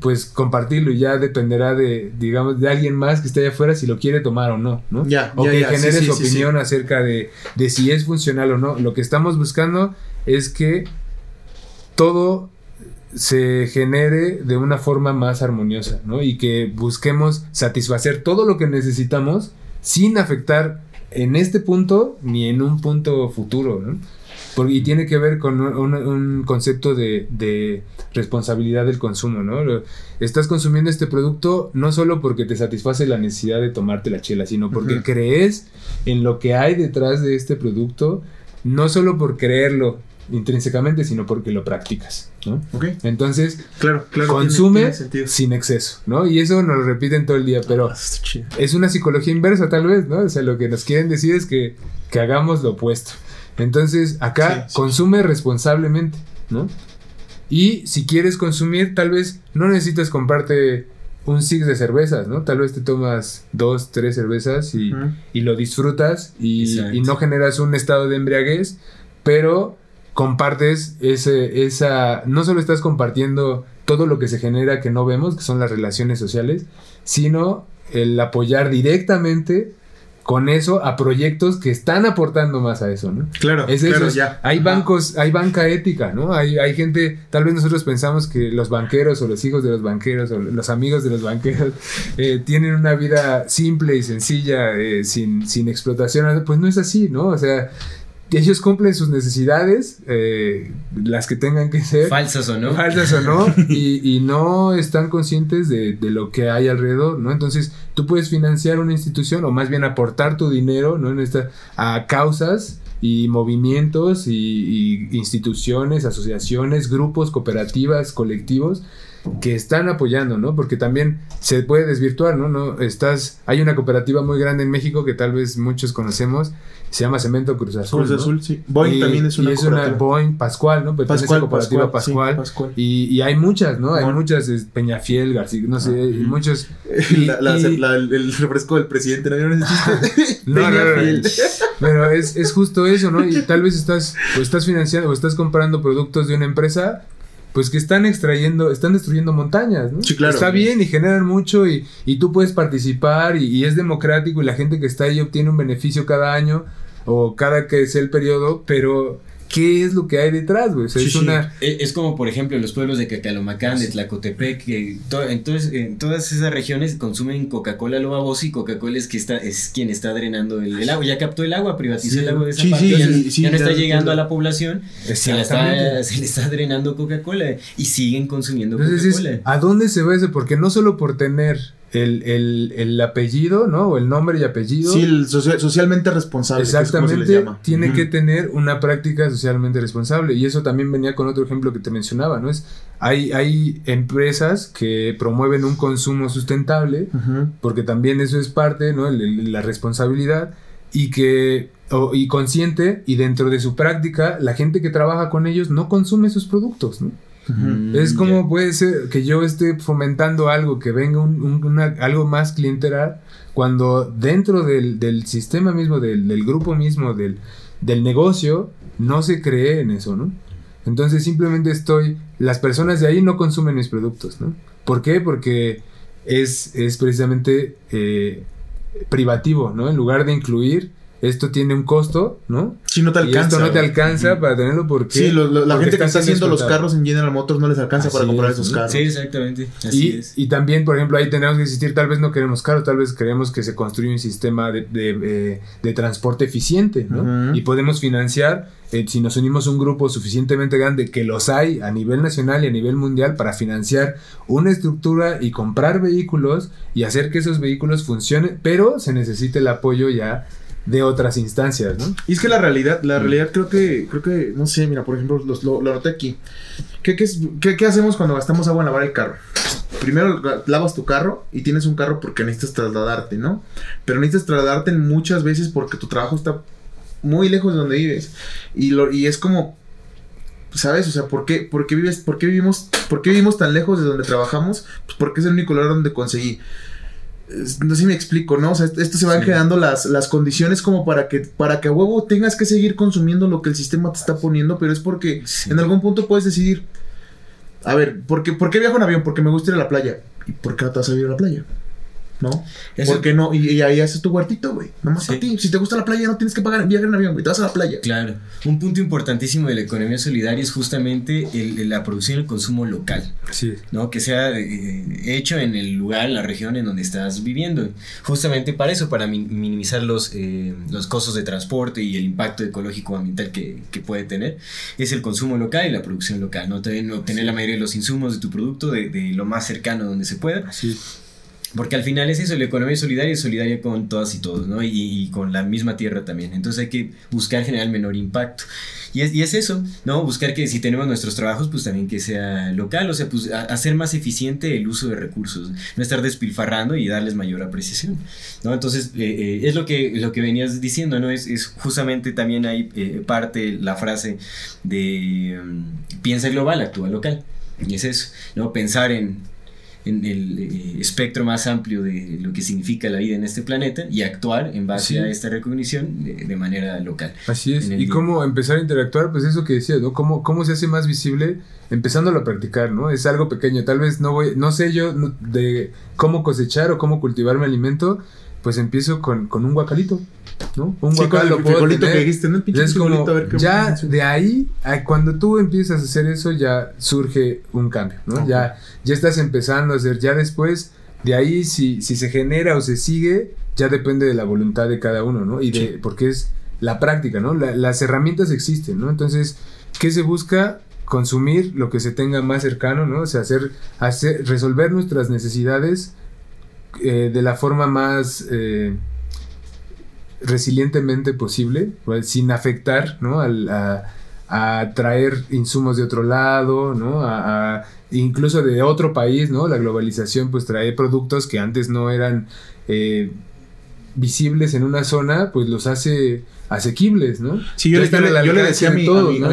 pues compartirlo y ya dependerá de, digamos, de alguien más que esté allá afuera si lo quiere tomar o no, ¿no? Ya, o ya, que ya, genere sí, su sí, sí. opinión acerca de, de si es funcional o no. Lo que estamos buscando es que todo se genere de una forma más armoniosa, ¿no? Y que busquemos satisfacer todo lo que necesitamos sin afectar en este punto ni en un punto futuro, ¿no? Por- y tiene que ver con un, concepto de, de responsabilidad del consumo, ¿no? Estás consumiendo este producto no solo porque te satisface la necesidad de tomarte la chela, sino porque crees en lo que hay detrás de este producto, no solo por creerlo intrínsecamente, sino porque lo practicas, ¿no? Entonces, claro, claro. consume tiene- tiene sentido. sin exceso, ¿no? Y eso nos lo repiten todo el día, pero Ah, es una psicología inversa tal vez, ¿no? O sea, lo que nos quieren decir es que, que hagamos lo opuesto. Entonces, acá Sí, sí. consume responsablemente, ¿no? Y si quieres consumir, tal vez no necesitas comprarte un six de cervezas, ¿no? Tal vez te tomas dos, tres cervezas y, y lo disfrutas y, y no generas un estado de embriaguez, pero compartes ese, esa, no solo estás compartiendo todo lo que se genera que no vemos, que son las relaciones sociales, sino el apoyar directamente con eso a proyectos que están aportando más a eso, ¿no? Claro, Es eso, claro, ya. hay bancos, hay banca ética, ¿no? Hay, hay gente, tal vez nosotros pensamos que los banqueros o los hijos de los banqueros o los amigos de los banqueros eh, tienen una vida simple y sencilla, eh, sin, sin explotación, pues no es así, ¿no? O sea, ellos cumplen sus necesidades, eh, las que tengan que ser. Falsas o no. Falsas o no, y, y no están conscientes de, de lo que hay alrededor, ¿no? Entonces, tú puedes financiar una institución o más bien aportar tu dinero, ¿no? En esta, a causas y movimientos y, y instituciones, asociaciones, grupos, cooperativas, colectivos que están apoyando, ¿no? Porque también se puede desvirtuar, ¿no? no estás, hay una cooperativa muy grande en México que tal vez muchos conocemos, se llama Cemento Cruz Azul. Cruz ¿no? Azul, sí. Boeing Y- también es una y es una. Boeing Pascual, ¿no? A Pascual, cooperativa Pascual, sí, Pascual. Y, y hay muchas, ¿no? Hay Bueno. muchas, es Peñafiel, García, no sé, y muchos. y- La- la- y- la- el, refresco del presidente, ¿no vieron ese chiste? No, no, no, no. Peñafiel. Pero es, es justo eso, ¿no? Y tal vez estás, o estás financiando o estás comprando productos de una empresa, pues que están extrayendo, están destruyendo montañas, ¿no? Sí, claro. Está bien y generan mucho y, y tú puedes participar y, y es democrático y la gente que está ahí obtiene un beneficio cada año o cada que sea el periodo, pero ¿qué es lo que hay detrás, güey? O sea, Sí, es sí. una... Es como, por ejemplo, los pueblos de Cacalomacán, de Tlacotepec, que to- entonces, en todas esas regiones consumen Coca-Cola lo baboso y Coca-Cola es, que está, es quien está drenando el, el agua. Ya captó el agua, privatizó Sí, el agua de esa sí, parte, sí, ya, no- ya no ya está llegando a la población, se, la está, se le está drenando Coca-Cola y siguen consumiendo Coca-Cola. ¿a dónde se va ese? Porque no solo por tener el, el, el apellido, ¿no? O el nombre y apellido. Sí, el socia- socialmente responsable. que Exactamente, llama. tiene que tener una práctica socialmente responsable. Y eso también venía con otro ejemplo que te mencionaba, ¿no? Es, hay, hay empresas que promueven un consumo sustentable, porque también eso es parte, ¿no? El- la responsabilidad, y que, o- y consciente, y dentro de su práctica, la gente que trabaja con ellos no consume sus productos, ¿no? Mm, Es como puede ser que yo esté fomentando algo, que venga un- un- una- algo más clientelar, cuando dentro del, del sistema mismo, del, del grupo mismo, del, del negocio, no se cree en eso, ¿no? Entonces simplemente estoy, las personas de ahí no consumen mis productos, ¿no? ¿Por qué? Porque es, es precisamente eh, privativo, ¿no? En lugar de incluir, esto tiene un costo, ¿no? Sí, no te y alcanza. esto no te alcanza para tenerlo porque... Sí, lo- lo- la porque gente que está haciendo los carros en General Motors no les alcanza para comprar es, esos ¿no? carros. Sí, exactamente. Así Y, es. y también, por ejemplo, ahí tenemos que existir, tal vez no queremos carros, tal vez queremos que se construya un sistema de, de, eh, de transporte eficiente, ¿no? Y podemos financiar, eh, si nos unimos a un grupo suficientemente grande, que los hay a nivel nacional y a nivel mundial, para financiar una estructura y comprar vehículos y hacer que esos vehículos funcionen, pero se necesita el apoyo ya de otras instancias, ¿no? Y es que la realidad, la realidad creo que, creo que, no sé, mira, por ejemplo, los- lo, lo anoté aquí. ¿Qué, qué, qué- qué hacemos cuando gastamos agua en lavar el carro? Primero lavas tu carro y tienes un carro porque necesitas trasladarte, ¿no? Pero necesitas trasladarte muchas veces porque tu trabajo está muy lejos de donde vives. Y, lo, y es como, ¿sabes? O sea, ¿por qué, por qué vives, por qué vivimos, por qué vivimos tan lejos de donde trabajamos? Pues porque es el único lugar donde conseguí no sé si me explico, ¿no? O sea, esto se van generando las, las condiciones como para que, para que a huevo tengas que seguir consumiendo lo que el sistema te está poniendo, pero es porque en algún punto puedes decidir, a ver, ¿por qué, ¿por qué viajo en avión? Porque me gusta ir a la playa. ¿Y por qué no te vas a ir a la playa? ¿No? ¿Por qué no? Y, ahí haces tu huertito, güey. Nomás para ti. Si te gusta la playa, no tienes que pagar viajar en avión, güey. Te vas a la playa. Claro. Un punto importantísimo de la economía solidaria es justamente el, la producción y el consumo local. Sí. ¿No? Que sea eh, hecho en el lugar, en la región en donde estás viviendo. Justamente para eso, para minimizar los, eh, los costos de transporte y el impacto ecológico ambiental que, que, puede tener, es el consumo local y la producción local. ¿no? Obtener la mayoría de los insumos de tu producto de, de lo más cercano donde se pueda. Sí porque al final es eso, la economía solidaria es solidaria con todas y todos, ¿no? Y, con la misma tierra también. Entonces hay que buscar generar menor impacto. Y es, y es eso, ¿no? Buscar que si tenemos nuestros trabajos, pues también que sea local, o sea, pues hacer más eficiente el uso de recursos, no estar despilfarrando y darles mayor apreciación, ¿no? Entonces, eh, eh, es lo que, lo que venías diciendo, ¿no? Es, es justamente también hay eh, parte la frase de mm, piensa global, actúa local. Y es eso, ¿no? Pensar en en el eh, espectro más amplio de lo que significa la vida en este planeta y actuar en base a esta recognición de, manera local. Así es. Y cómo empezar a interactuar, pues eso que decía, ¿no? ¿Cómo, cómo se hace más visible empezándolo a practicar, ¿no? Es algo pequeño, tal vez no voy, no sé yo de cómo cosechar o cómo cultivar mi alimento, pues empiezo con, con un guacalito. ¿No? Un guacal lo puedo tener. que dijiste, ¿no? es como, ya de ahí, cuando tú empiezas a hacer eso, ya surge un cambio, ¿no? Ya, ya estás empezando a hacer, ya después, de ahí, si, si se genera o se sigue, ya depende de la voluntad de cada uno, ¿no? Y de, porque es la práctica, ¿no? las herramientas existen, ¿no? Entonces, ¿qué se busca? Consumir lo que se tenga más cercano, ¿no? O sea, hacer, hacer resolver nuestras necesidades eh, de la forma más... Eh, resilientemente posible, pues, sin afectar ¿no? a, traer insumos de otro lado, ¿no? A, incluso de otro país, ¿no? La globalización pues trae productos que antes no eran eh, visibles en una zona, pues los hace asequibles, ¿no? Sí, yo, le, decía a mi,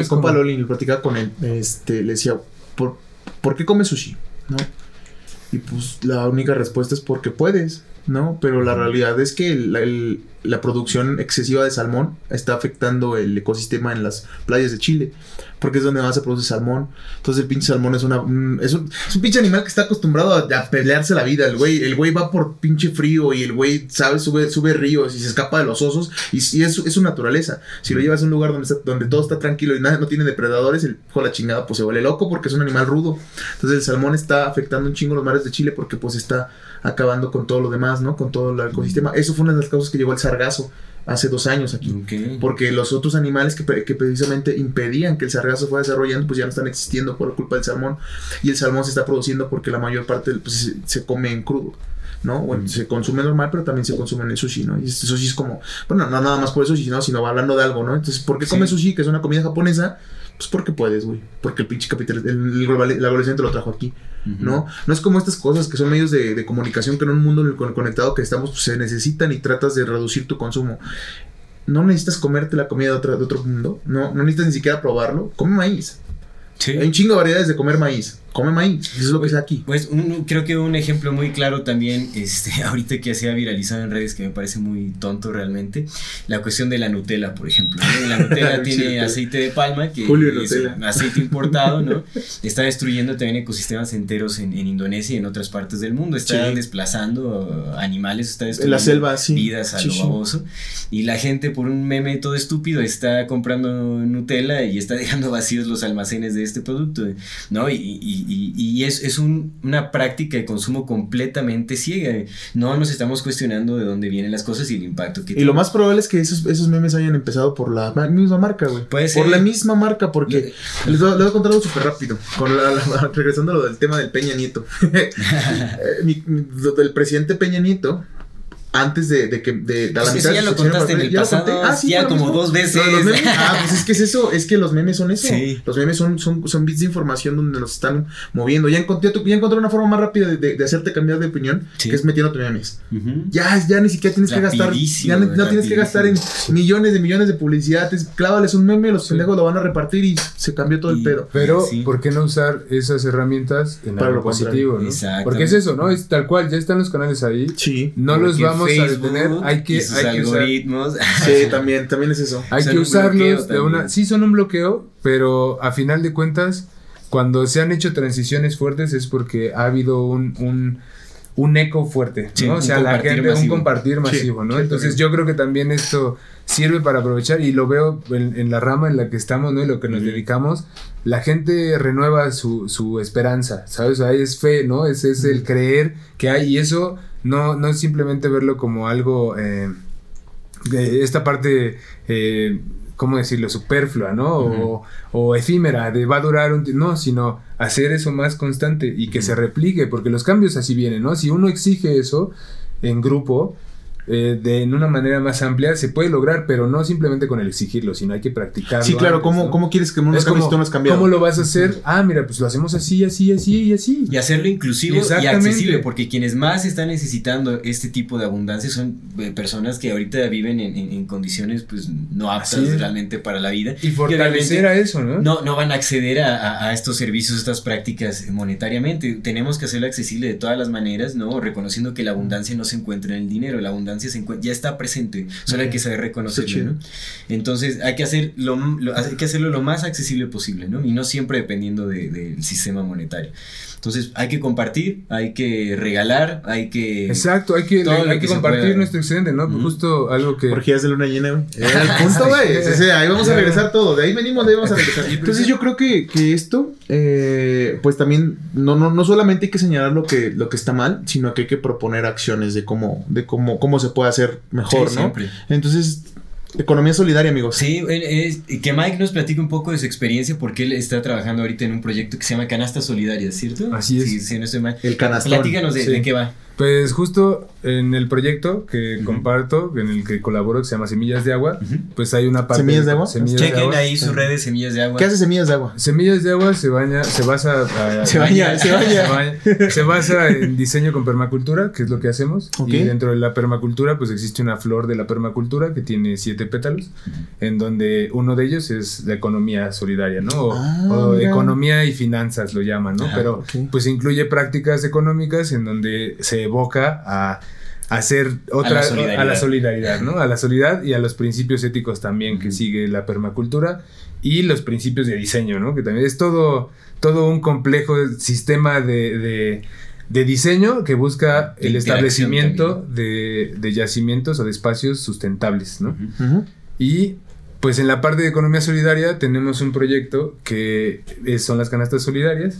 compa Loli, le platicaba con él, este, le decía, ¿por, ¿por qué comes sushi? ¿No? Y pues la única respuesta es porque puedes. ¿No? Pero la realidad es que la producción excesiva de salmón está afectando el ecosistema en las playas de Chile, porque es donde más se produce salmón. Entonces el pinche salmón es una es, un, pinche animal que está acostumbrado a, pelearse la vida. El güey, el güey va por pinche frío y el güey, sabe, sube, sube ríos y se escapa de los osos y, es, su naturaleza. Si lo llevas a un lugar donde, donde todo está tranquilo y nada, no tiene depredadores, el hijo la chingada pues se vuelve loco porque es un animal rudo. Entonces el salmón está afectando un chingo los mares de Chile porque pues está acabando con todo lo demás, ¿no? Con todo el ecosistema. Eso fue una de las causas que llevó el sargazo hace dos años aquí. Porque los otros animales que, precisamente impedían que el sargazo fuera desarrollando, pues ya no están existiendo por culpa del salmón. Y el salmón se está produciendo porque la mayor parte pues, se, come en crudo. ¿no? Bueno, se consume normal, pero también se consume en el sushi, ¿no? Y este sushi es como, bueno, no nada más por el sushi, ¿no? Sino hablando de algo, ¿no? Entonces, ¿por qué come sushi, que es una comida japonesa? Pues porque puedes, güey. Porque el pinche capital, el, la globalización te lo trajo aquí, ¿no? No es como estas cosas que son medios de, comunicación que en un mundo conectado que estamos pues, se necesitan y tratas de reducir tu consumo. No necesitas comerte la comida de, otra, de otro mundo, no, no necesitas ni siquiera probarlo. Come maíz. Hay un chingo de variedades de comer maíz come maíz, eso es lo que es aquí. Pues creo que un ejemplo muy claro también, este, ahorita que se ha viralizado en redes, que me parece muy tonto realmente, la cuestión de la Nutella, por ejemplo. La Nutella tiene aceite de palma, que es un aceite importado, ¿no? Está destruyendo también ecosistemas enteros en, Indonesia y en otras partes del mundo. Está desplazando animales, está destruyendo la selva, vidas a lo baboso. Y la gente, por un meme todo estúpido, está comprando Nutella y está dejando vacíos los almacenes de este producto, ¿no? y y, es, es una práctica de consumo completamente ciega. No nos estamos cuestionando de dónde vienen las cosas y el impacto que Y lo más probable es que esos, esos memes hayan empezado por la misma marca, güey. Puede ser. Por la misma marca, porque les, voy, a contar algo súper rápido. regresando a lo del tema del Peña Nieto. Eh, del presidente Peña Nieto antes de, de que de, de a la mitad eso ya de lo contaste en el pasado. Ah, sí, ya como mismo. dos veces. Memes. Ah, pues es que es eso, es que los memes son eso. Sí. Los memes son, son, son bits de información donde nos están moviendo. Ya encontré, ya encontré una forma más rápida de, de- de hacerte cambiar de opinión, Sí. que es metiéndote memes. Ujú. Ya, ya ni siquiera tienes que gastar. Rapidísimo, Ya no, no tienes que gastar en rapidísimo. millones de millones de publicidad. Es- Clávales un meme, los pendejos lo van a repartir y se cambió todo el Y- pedo. Pero, Sí. ¿por qué no usar esas herramientas en Para algo lo positivo? ¿no? Porque es eso, ¿no? Es tal cual, ya están los canales ahí. Sí. No los Porque vamos a Facebook detener. Hay que, y sus hay que usar, algoritmos. Sí, también, también es eso. hay Son que un usarlos de una. Sí, son un bloqueo, pero a final de cuentas, cuando se han hecho transiciones fuertes es porque ha habido un. un un eco fuerte, Sí, ¿no? O un sea, la gente, un masivo. compartir masivo, ¿no? Entonces yo creo que también esto sirve para aprovechar y lo veo en, en la rama en la que estamos, ¿no? Y lo que nos dedicamos, la gente renueva su, su esperanza, ¿sabes? Ahí es fe, ¿no? Ese es el creer que hay y eso no, no es simplemente verlo como algo, eh, de esta parte, eh, ¿cómo decirlo? Superflua, ¿no? O, o efímera, de va a durar un... ti- No, sino hacer eso más constante y que se replique, porque los cambios así vienen, ¿no? Si uno exige eso en grupo, eh, de en una manera más amplia, se puede lograr, pero no simplemente con el exigirlo, sino hay que practicarlo. Sí, claro, antes, ¿cómo, ¿no? ¿cómo quieres que Es cambie como, si tú no has cambiado? ¿Cómo lo vas a hacer? Ah, mira, pues lo hacemos así, así, así y así. Y hacerlo inclusivo y accesible, porque quienes más están necesitando este tipo de abundancia son eh, personas que ahorita viven en, en- en condiciones pues no aptas realmente para la vida. Y fortalecer a eso, ¿no? No, no van a acceder a, a- a estos servicios, estas prácticas monetariamente. Tenemos que hacerlo accesible de todas las maneras, ¿no? Reconociendo que la abundancia no se encuentra en el dinero, la abundancia se ya está presente, solo hay que saber reconocerlo. Entonces hay que, hacer lo, lo- hay que hacerlo lo más accesible posible, ¿no? Y no siempre dependiendo de- del sistema monetario. Entonces hay que compartir, hay que regalar, hay que... Exacto, hay que, Todo hay que, compartir pueda. nuestro excedente, ¿no? Ujú. Justo algo que... Orgías de luna llena, güey. Era el punto, güey. Sí, sí, ahí vamos a regresar todo. De ahí venimos, de ahí vamos a regresar. Entonces yo creo que, que esto, eh, pues también, no, no, no solamente hay que señalar lo que, lo que está mal, sino que hay que proponer acciones de cómo, de cómo, cómo se puede hacer mejor, Sí, ¿no? siempre. Entonces, economía solidaria, amigos. Sí, es- que Mike nos platique un poco de su experiencia porque él está trabajando ahorita en un proyecto que se llama Canastas Solidarias, ¿cierto? Así es. Sí, sí, no estoy mal. El canastón. Platícanos de, Sí. de qué va. Pues justo en el proyecto que comparto, en el que colaboro, que se llama Semillas de Agua, pues hay una parte... ¿Semillas de Agua? Semillas de Chequen Agua. ahí sus redes Semillas de Agua. ¿Qué hace semillas de agua? Semillas de Agua se baña, se basa... a- Se baña, se baña. Se baña. Se basa en diseño con permacultura, que es lo que hacemos. Ok. Y dentro de la permacultura, pues existe una flor de la permacultura que tiene siete pétalos, en donde uno de ellos es la economía solidaria, ¿no? O, Ah, o economía y finanzas lo llaman, ¿no? Ajá, Pero pues incluye prácticas económicas en donde se evoca a hacer otra la a la solidaridad, ¿no? A la solidaridad y a los principios éticos también que sigue la permacultura y los principios de diseño, ¿no? Que también es todo, todo un complejo sistema de, de, de diseño que busca el establecimiento de, de yacimientos o de espacios sustentables, ¿no? Y pues en la parte de economía solidaria tenemos un proyecto que es- son las canastas solidarias.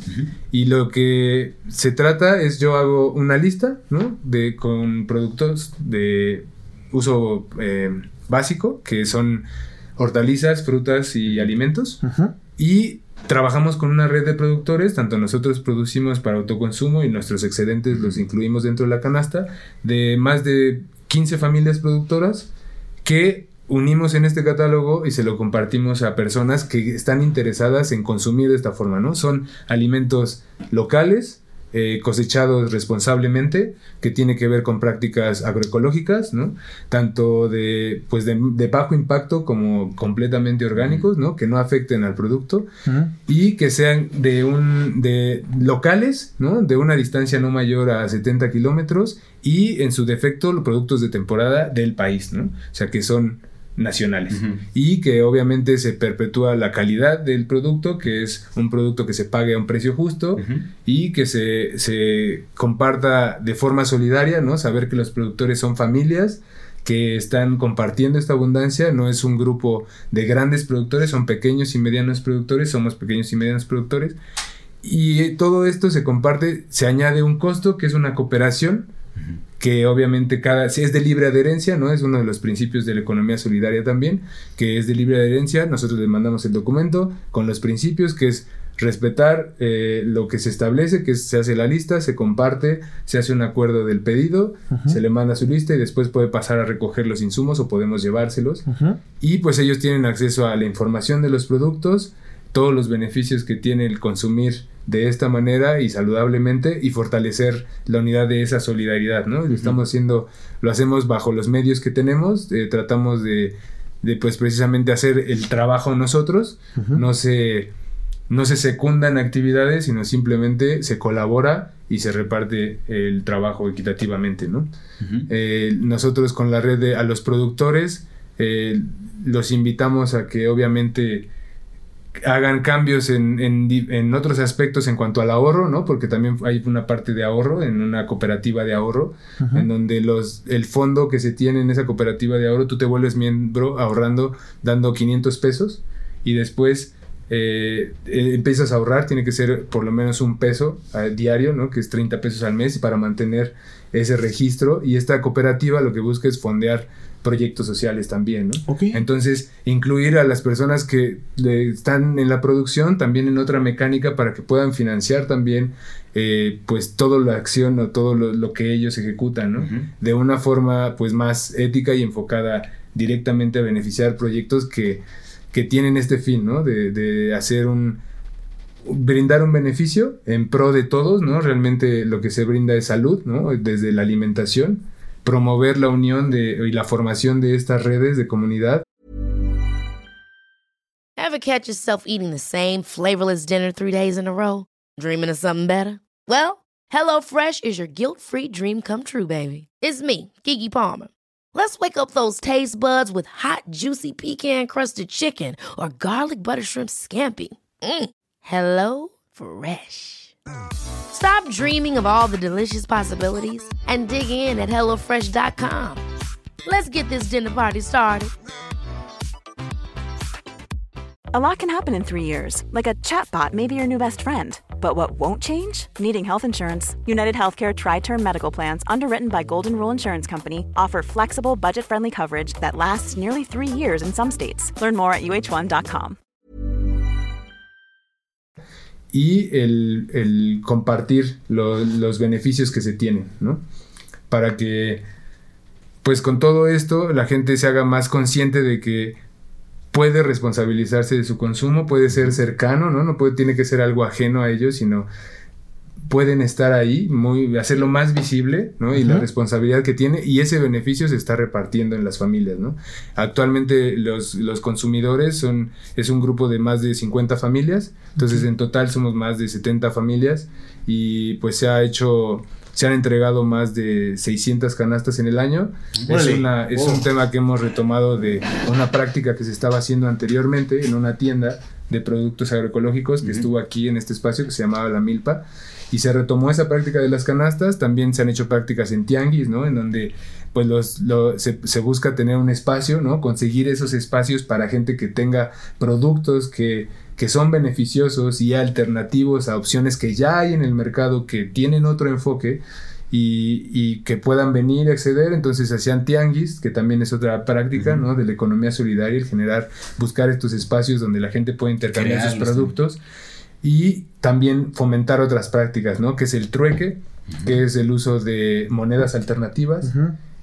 Y lo que se trata es yo hago una lista, ¿no? De con productos de uso eh, básico que son hortalizas, frutas y alimentos. Y trabajamos con una red de productores, tanto nosotros producimos para autoconsumo y nuestros excedentes los incluimos dentro de la canasta, de más de 15 familias productoras que unimos en este catálogo y se lo compartimos a personas que están interesadas en consumir de esta forma, ¿no? Son alimentos locales, eh, cosechados responsablemente, que tiene que ver con prácticas agroecológicas, ¿no? Tanto de, pues de, de bajo impacto como completamente orgánicos, ¿no? Que no afecten al producto y que sean de un de locales, ¿no? De una distancia no mayor a 70 kilómetros y en su defecto los productos de temporada del país, ¿no? O sea que son nacionales Ujú. y que obviamente se perpetúa la calidad del producto, que es un producto que se pague a un precio justo Ujú. y que se, se comparta de forma solidaria, ¿no? Saber que los productores son familias que están compartiendo esta abundancia, no es un grupo de grandes productores, son pequeños y medianos productores, somos pequeños y medianos productores, y todo esto se comparte, se añade un costo que es una cooperación, que obviamente cada, si es de libre adherencia, ¿no? Es uno de los principios de la economía solidaria también, que es de libre adherencia, nosotros le mandamos el documento con los principios, que es respetar eh, lo que se establece, que se hace la lista, se comparte, se hace un acuerdo del pedido, se le manda su lista y después puede pasar a recoger los insumos o podemos llevárselos. Y pues ellos tienen acceso a la información de los productos, todos los beneficios que tiene el consumir de esta manera y saludablemente y fortalecer la unidad de esa solidaridad, ¿no? Lo estamos haciendo, lo hacemos bajo los medios que tenemos, eh, tratamos de, de, pues precisamente hacer el trabajo nosotros, no se no se secundan actividades, sino simplemente se colabora y se reparte el trabajo equitativamente, ¿no? Eh, nosotros con la red de a los productores eh, los invitamos a que obviamente hagan cambios en, en, otros aspectos en cuanto al ahorro, ¿no? Porque también hay una parte de ahorro en una cooperativa de ahorro, en donde los, el fondo que se tiene en esa cooperativa de ahorro, tú te vuelves miembro ahorrando, dando 500 pesos y después eh, eh, empiezas a ahorrar, tiene que ser por lo menos un peso diario, ¿no? Que es 30 pesos al mes para mantener ese registro y esta cooperativa lo que busca es fondear proyectos sociales también, ¿no? Entonces, incluir a las personas que están en la producción también en otra mecánica para que puedan financiar también eh, pues toda la acción o todo lo, que ellos ejecutan, ¿no? De una forma pues más ética y enfocada directamente a beneficiar proyectos que, que tienen este fin, ¿no? De, de hacer un brindar un beneficio en pro de todos, ¿no? Realmente lo que se brinda es salud, ¿no? Desde la alimentación promover la unión de, y la formación de estas redes de comunidad. Ever catch yourself eating the same flavorless dinner three days in a row? Dreaming of something better? Well, HelloFresh is your guilt-free dream come true, baby. It's me, Kiki Palmer. Let's wake up those taste buds with hot, juicy pecan-crusted chicken or garlic butter shrimp scampi. Mm. Hello Fresh. Stop dreaming of all the delicious possibilities and dig in at HelloFresh.com. Let's get this dinner party started. A lot can happen in three years, like a chatbot may be your new best friend. But what won't change? Needing health insurance. United Healthcare Tri Term Medical Plans, underwritten by Golden Rule Insurance Company, offer flexible, budget friendly coverage that lasts nearly three years in some states. Learn more at uh1.com. y el, compartir los beneficios que se tienen, ¿no? Para que, pues con todo esto, la gente se haga más consciente de que puede responsabilizarse de su consumo, puede ser cercano, ¿no? No puede, tiene que ser algo ajeno a ellos, sino pueden estar ahí, muy, hacerlo más visible, ¿no? Y la responsabilidad que tiene, y ese beneficio se está repartiendo en las familias, ¿no? Actualmente los, los consumidores son, es un grupo de más de 50 familias, entonces en total somos más de 70 familias, y pues se ha hecho, se han entregado más de 600 canastas en el año. Es, una, es un tema que hemos retomado de una práctica que se estaba haciendo anteriormente en una tienda de productos agroecológicos que estuvo aquí en este espacio que se llamaba La Milpa y se retomó esa práctica de las canastas, también se han hecho prácticas en tianguis, ¿no? En donde pues los, se, busca tener un espacio, ¿no? Conseguir esos espacios para gente que tenga productos que, que son beneficiosos y alternativos a opciones que ya hay en el mercado que tienen otro enfoque. Y, y, que puedan venir a acceder. Entonces hacían tianguis, que también es otra práctica, ¿no? De la economía solidaria, el generar, buscar estos espacios donde la gente puede intercambiar sus productos y también fomentar otras prácticas, ¿no? Que es el trueque, que es el uso de monedas alternativas.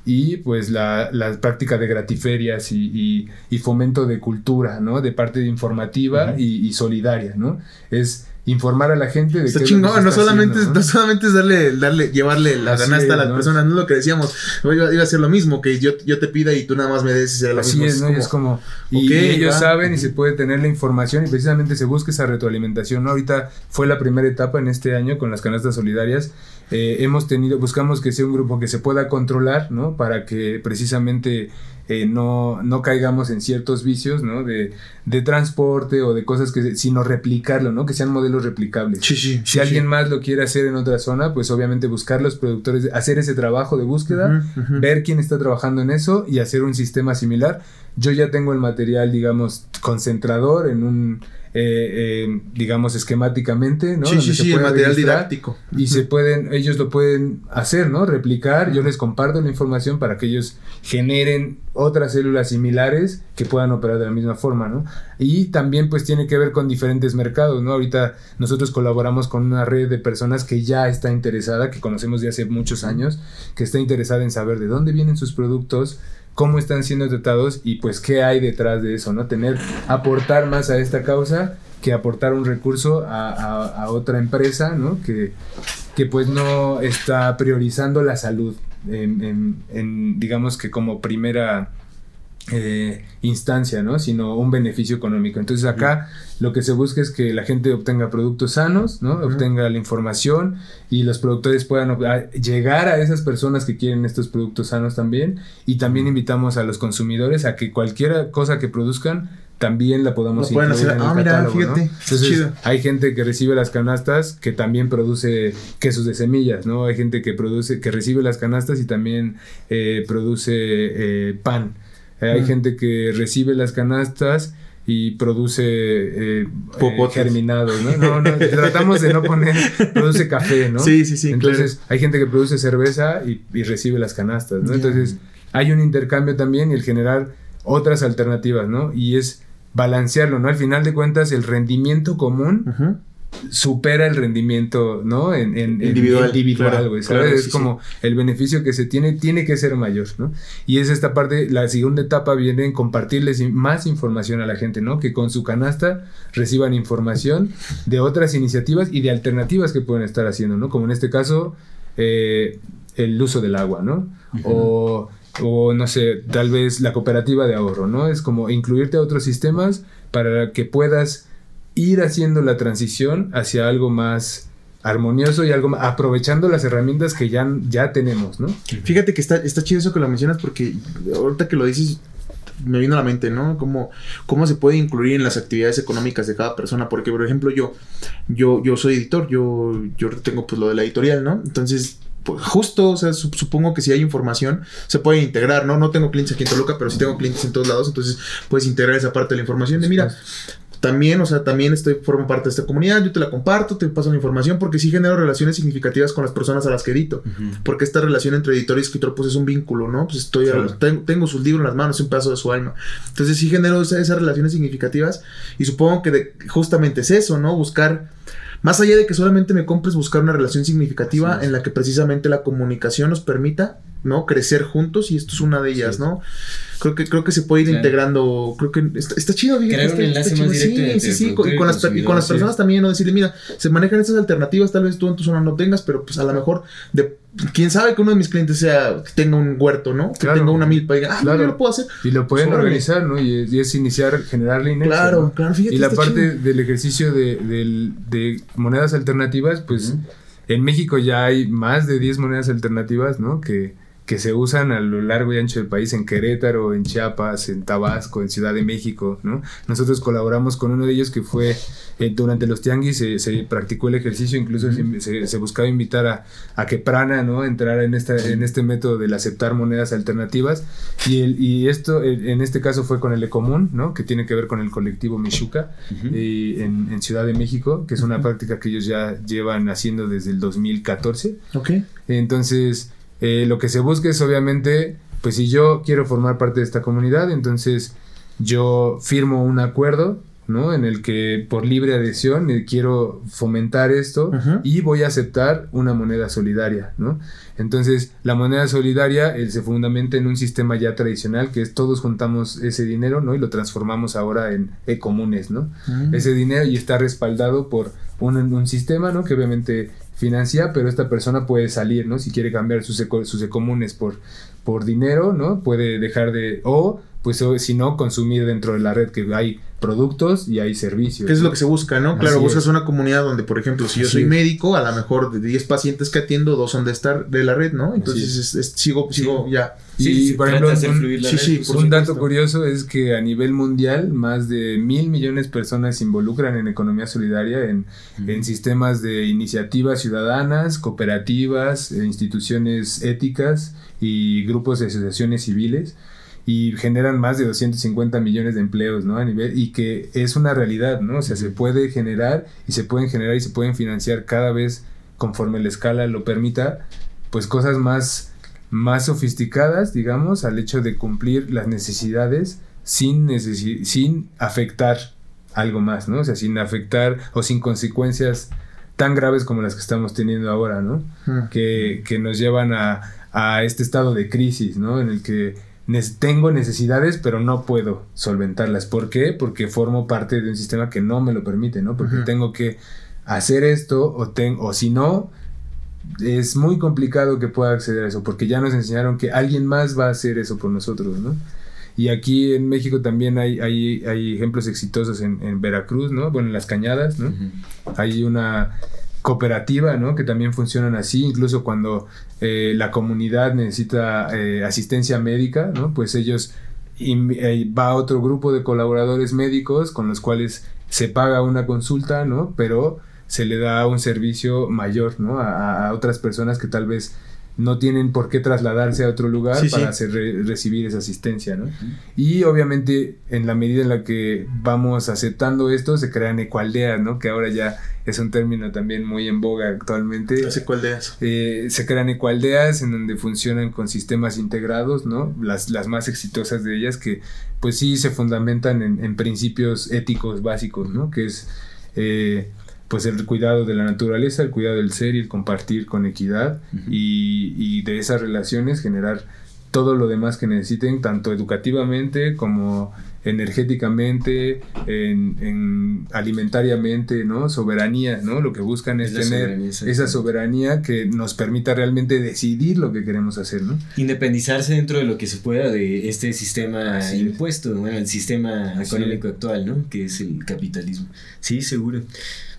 Y pues la, práctica de gratiferias y, fomento de cultura, ¿no? De parte informativa y, y, solidaria, ¿no? Es informar a la gente de está chingón, no solamente, ¿no? solamente es darle, darle, llevarle la ganasta a las personas, no es lo que decíamos, iba, a ser lo mismo, que yo, yo te pida y tú nada más me des y lo Así es, ¿no? Es como, y, ellos saben y se puede tener la información y precisamente se busca esa retroalimentación, ¿no? Ahorita fue la primera etapa en este año con las canastas solidarias, eh, hemos tenido, buscamos que sea un grupo que se pueda controlar, ¿no? Para que precisamente eh, no, no caigamos en ciertos vicios, ¿no? De, de, transporte o de cosas que, sino replicarlo, ¿no? Que sean modelos replicables. si alguien más lo quiere hacer en otra zona, pues obviamente buscar los productores, hacer ese trabajo de búsqueda, ver quién está trabajando en eso y hacer un sistema similar. Yo ya tengo el material, digamos, concentrador en un eh, eh, digamos, esquemáticamente, ¿no? Sí, Donde sí, se sí, el material didáctico. Y se pueden, ellos lo pueden hacer, ¿no? Replicar, yo les comparto la información para que ellos generen otras células similares que puedan operar de la misma forma, ¿no? Y también pues tiene que ver con diferentes mercados, ¿no? Ahorita nosotros colaboramos con una red de personas que ya está interesada, que conocemos de hace muchos años, que está interesada en saber de dónde vienen sus productos, cómo están siendo tratados y pues qué hay detrás de eso, ¿no? Tener, aportar más a esta causa que aportar un recurso a, a- otra empresa, ¿no? Que, que pues no está priorizando la salud en, digamos que como primera eh, instancia, ¿no? Sino un beneficio económico. Entonces acá lo que se busca es que la gente obtenga productos sanos, ¿no? Obtenga la información y los productores puedan a- llegar a esas personas que quieren estos productos sanos también. Y también invitamos a los consumidores a que cualquier cosa que produzcan también la podamos incluir hacer. en el Ah, mira, ¿no? fíjate, Entonces, chido. hay gente que recibe las canastas que también produce quesos de semillas, ¿no? Hay gente que produce, que recibe las canastas y también eh, produce eh, pan. Eh, hay Mm. gente que recibe las canastas y produce eh, eh, germinados, ¿no? No, no, tratamos de no poner, produce café, ¿no? Sí, sí, sí, Entonces, hay gente que produce cerveza y, y recibe las canastas, ¿no? Entonces, hay un intercambio también y el generar otras alternativas, ¿no? Y es balancearlo, ¿no? Al final de cuentas, el rendimiento común. Supera el rendimiento, ¿no? En, en- en- Individual, individual, claro, ¿sabes? claro, es sí, como el beneficio que se tiene, tiene que ser mayor, ¿no? Y es esta parte, la segunda etapa viene en compartirles más información a la gente, ¿no? Que con su canasta reciban información de otras iniciativas y de alternativas que pueden estar haciendo, ¿no? Como en este caso, eh, el uso del agua, ¿no? O o no sé, tal vez la cooperativa de ahorro, ¿no? Es como incluirte a otros sistemas para que puedas ir haciendo la transición hacia algo más armonioso y algo más, aprovechando las herramientas que ya, ya tenemos, ¿no? Fíjate que está, está chido eso que lo mencionas porque ahorita que lo dices me vino a la mente, ¿no? Cómo, cómo se puede incluir en las actividades económicas de cada persona. Porque, por ejemplo, yo, yo, yo soy editor, yo, yo tengo pues lo de la editorial, ¿no? Entonces, pues, justo, o sea, sup- supongo que si hay información, se puede integrar, ¿no? No tengo clientes aquí en Toluca, pero sí tengo clientes en todos lados, entonces puedes integrar esa parte de la información. De mira, también, o sea, también estoy, formo parte de esta comunidad, yo te la comparto, te paso la información, porque sí genero relaciones significativas con las personas a las que edito. Porque esta relación entre editor y escritor, pues es un vínculo, ¿no? Pues estoy, a- Claro. tengo, tengo sus libros en las manos, es un pedazo de su alma. Entonces sí genero esa- esas relaciones significativas y supongo que de- justamente es eso, ¿no? Buscar, más allá de que solamente me compres, buscar una relación significativa en la que precisamente la comunicación nos permita, ¿no? Crecer juntos y esto es una de ellas, Sí. ¿no? Creo que, creo que se puede ir Claro. integrando, creo que está, está chido, fíjate, Crear un está- enlace más directo Sí, entre sí, sí, y con las, per- y con las sí. personas también, ¿no? Decirle, mira, se manejan estas alternativas, tal vez tú en tu zona no tengas, pero pues a lo mejor, de, quién sabe que uno de mis clientes sea, que tenga un huerto, ¿no? Que Claro. tenga una milpa y diga, ah, Claro. yo lo puedo hacer. Y lo pueden Órale. organizar, ¿no? Y es, y es iniciar, generar la inercia, Claro, ¿no? claro, fíjate. Y la está parte chido. del ejercicio de, del- de monedas alternativas, pues en México ya hay más de 10 monedas alternativas, ¿no? Que, que se usan a lo largo y ancho del país, en Querétaro, en Chiapas, en Tabasco, en Ciudad de México, ¿no? Nosotros colaboramos con uno de ellos que fue, eh, durante los tianguis se, se practicó el ejercicio, incluso se, se- se buscaba invitar a, a que Prana, ¿no? Entrara en, esta, en este método del aceptar monedas alternativas. Y, el, y esto, eh, en este caso, fue con el Ecomún, ¿no? Que tiene que ver con el colectivo Michuca y en, en Ciudad de México, que es una práctica que ellos ya llevan haciendo desde el 2014. Ok. Entonces, eh, lo que se busca es obviamente, pues si yo quiero formar parte de esta comunidad, entonces yo firmo un acuerdo, ¿no? En el que por libre adhesión eh, quiero fomentar esto y voy a aceptar una moneda solidaria, ¿no? Entonces, la moneda solidaria eh, se fundamenta en un sistema ya tradicional que es todos juntamos ese dinero, ¿no? Y lo transformamos ahora en e-comunes, ¿no? Mm. ese dinero y está respaldado por un, un sistema, ¿no? Que obviamente financia, pero esta persona puede salir, ¿no? Si quiere cambiar sus, eco- sus comunes por, por dinero, ¿no? Puede dejar de... O, pues, o, si no, consumir dentro de la red que hay productos y hay servicios. ¿Qué es ¿no? lo que se busca, no? Claro, Así buscas es. una comunidad donde, por ejemplo, si yo Así soy es. médico, a lo mejor de 10 pacientes que atiendo, dos son de estar de la red, ¿no? Entonces es- es- sigo, sigo ya. Y, Sí, por ejemplo, un- sí, red, sí, por un dato curioso es que a nivel mundial más de mil millones de personas se involucran en economía solidaria, en, en sistemas de iniciativas ciudadanas, cooperativas, eh, instituciones éticas y grupos de asociaciones civiles. Y generan más de 250 millones de empleos, ¿no? A nivel, y que es una realidad, ¿no? O sea, se puede generar y se pueden generar y se pueden financiar cada vez conforme la escala lo permita, pues cosas más, más sofisticadas, digamos, al hecho de cumplir las necesidades sin, sin afectar algo más, ¿no? O sea, sin afectar o sin consecuencias tan graves como las que estamos teniendo ahora, ¿no? Que, que, nos llevan a, a, este estado de crisis, ¿no? En el que tengo necesidades, pero no puedo solventarlas. ¿Por qué? Porque formo parte de un sistema que no me lo permite, ¿no? Porque tengo que hacer esto o, o si no, es muy complicado que pueda acceder a eso, porque ya nos enseñaron que alguien más va a hacer eso por nosotros, ¿no? Y aquí en México también hay, hay, hay ejemplos exitosos en, en, Veracruz, ¿no? Bueno, en las cañadas, ¿no? Hay una cooperativa, ¿no? Que también funcionan así, incluso cuando eh, la comunidad necesita eh, asistencia médica, ¿no? Pues ellos eh, va a otro grupo de colaboradores médicos con los cuales se paga una consulta, ¿no? Pero se le da un servicio mayor, ¿no? A, a otras personas que tal vez no tienen por qué trasladarse a otro lugar para Hacer, recibir esa asistencia, ¿no? Y obviamente en la medida en la que vamos aceptando esto, se crean ecualdeas, ¿no? Que ahora ya es un término también muy en boga actualmente. Las ecualdeas. Eh, se crean ecualdeas en donde funcionan con sistemas integrados, ¿no? Las, las más exitosas de ellas que pues sí se fundamentan en, principios éticos básicos, ¿no? Que es... Eh, pues el cuidado de la naturaleza, el cuidado del ser y el compartir con equidad y, y, de esas relaciones generar todo lo demás que necesiten, tanto educativamente como energéticamente, en, alimentariamente, ¿no? Soberanía, ¿no? Lo que buscan es, tener esa soberanía que nos permita realmente decidir lo que queremos hacer, ¿no? Independizarse dentro de lo que se pueda de este sistema impuesto, bueno, el sistema económico actual, ¿no? Que es el capitalismo. Sí, seguro.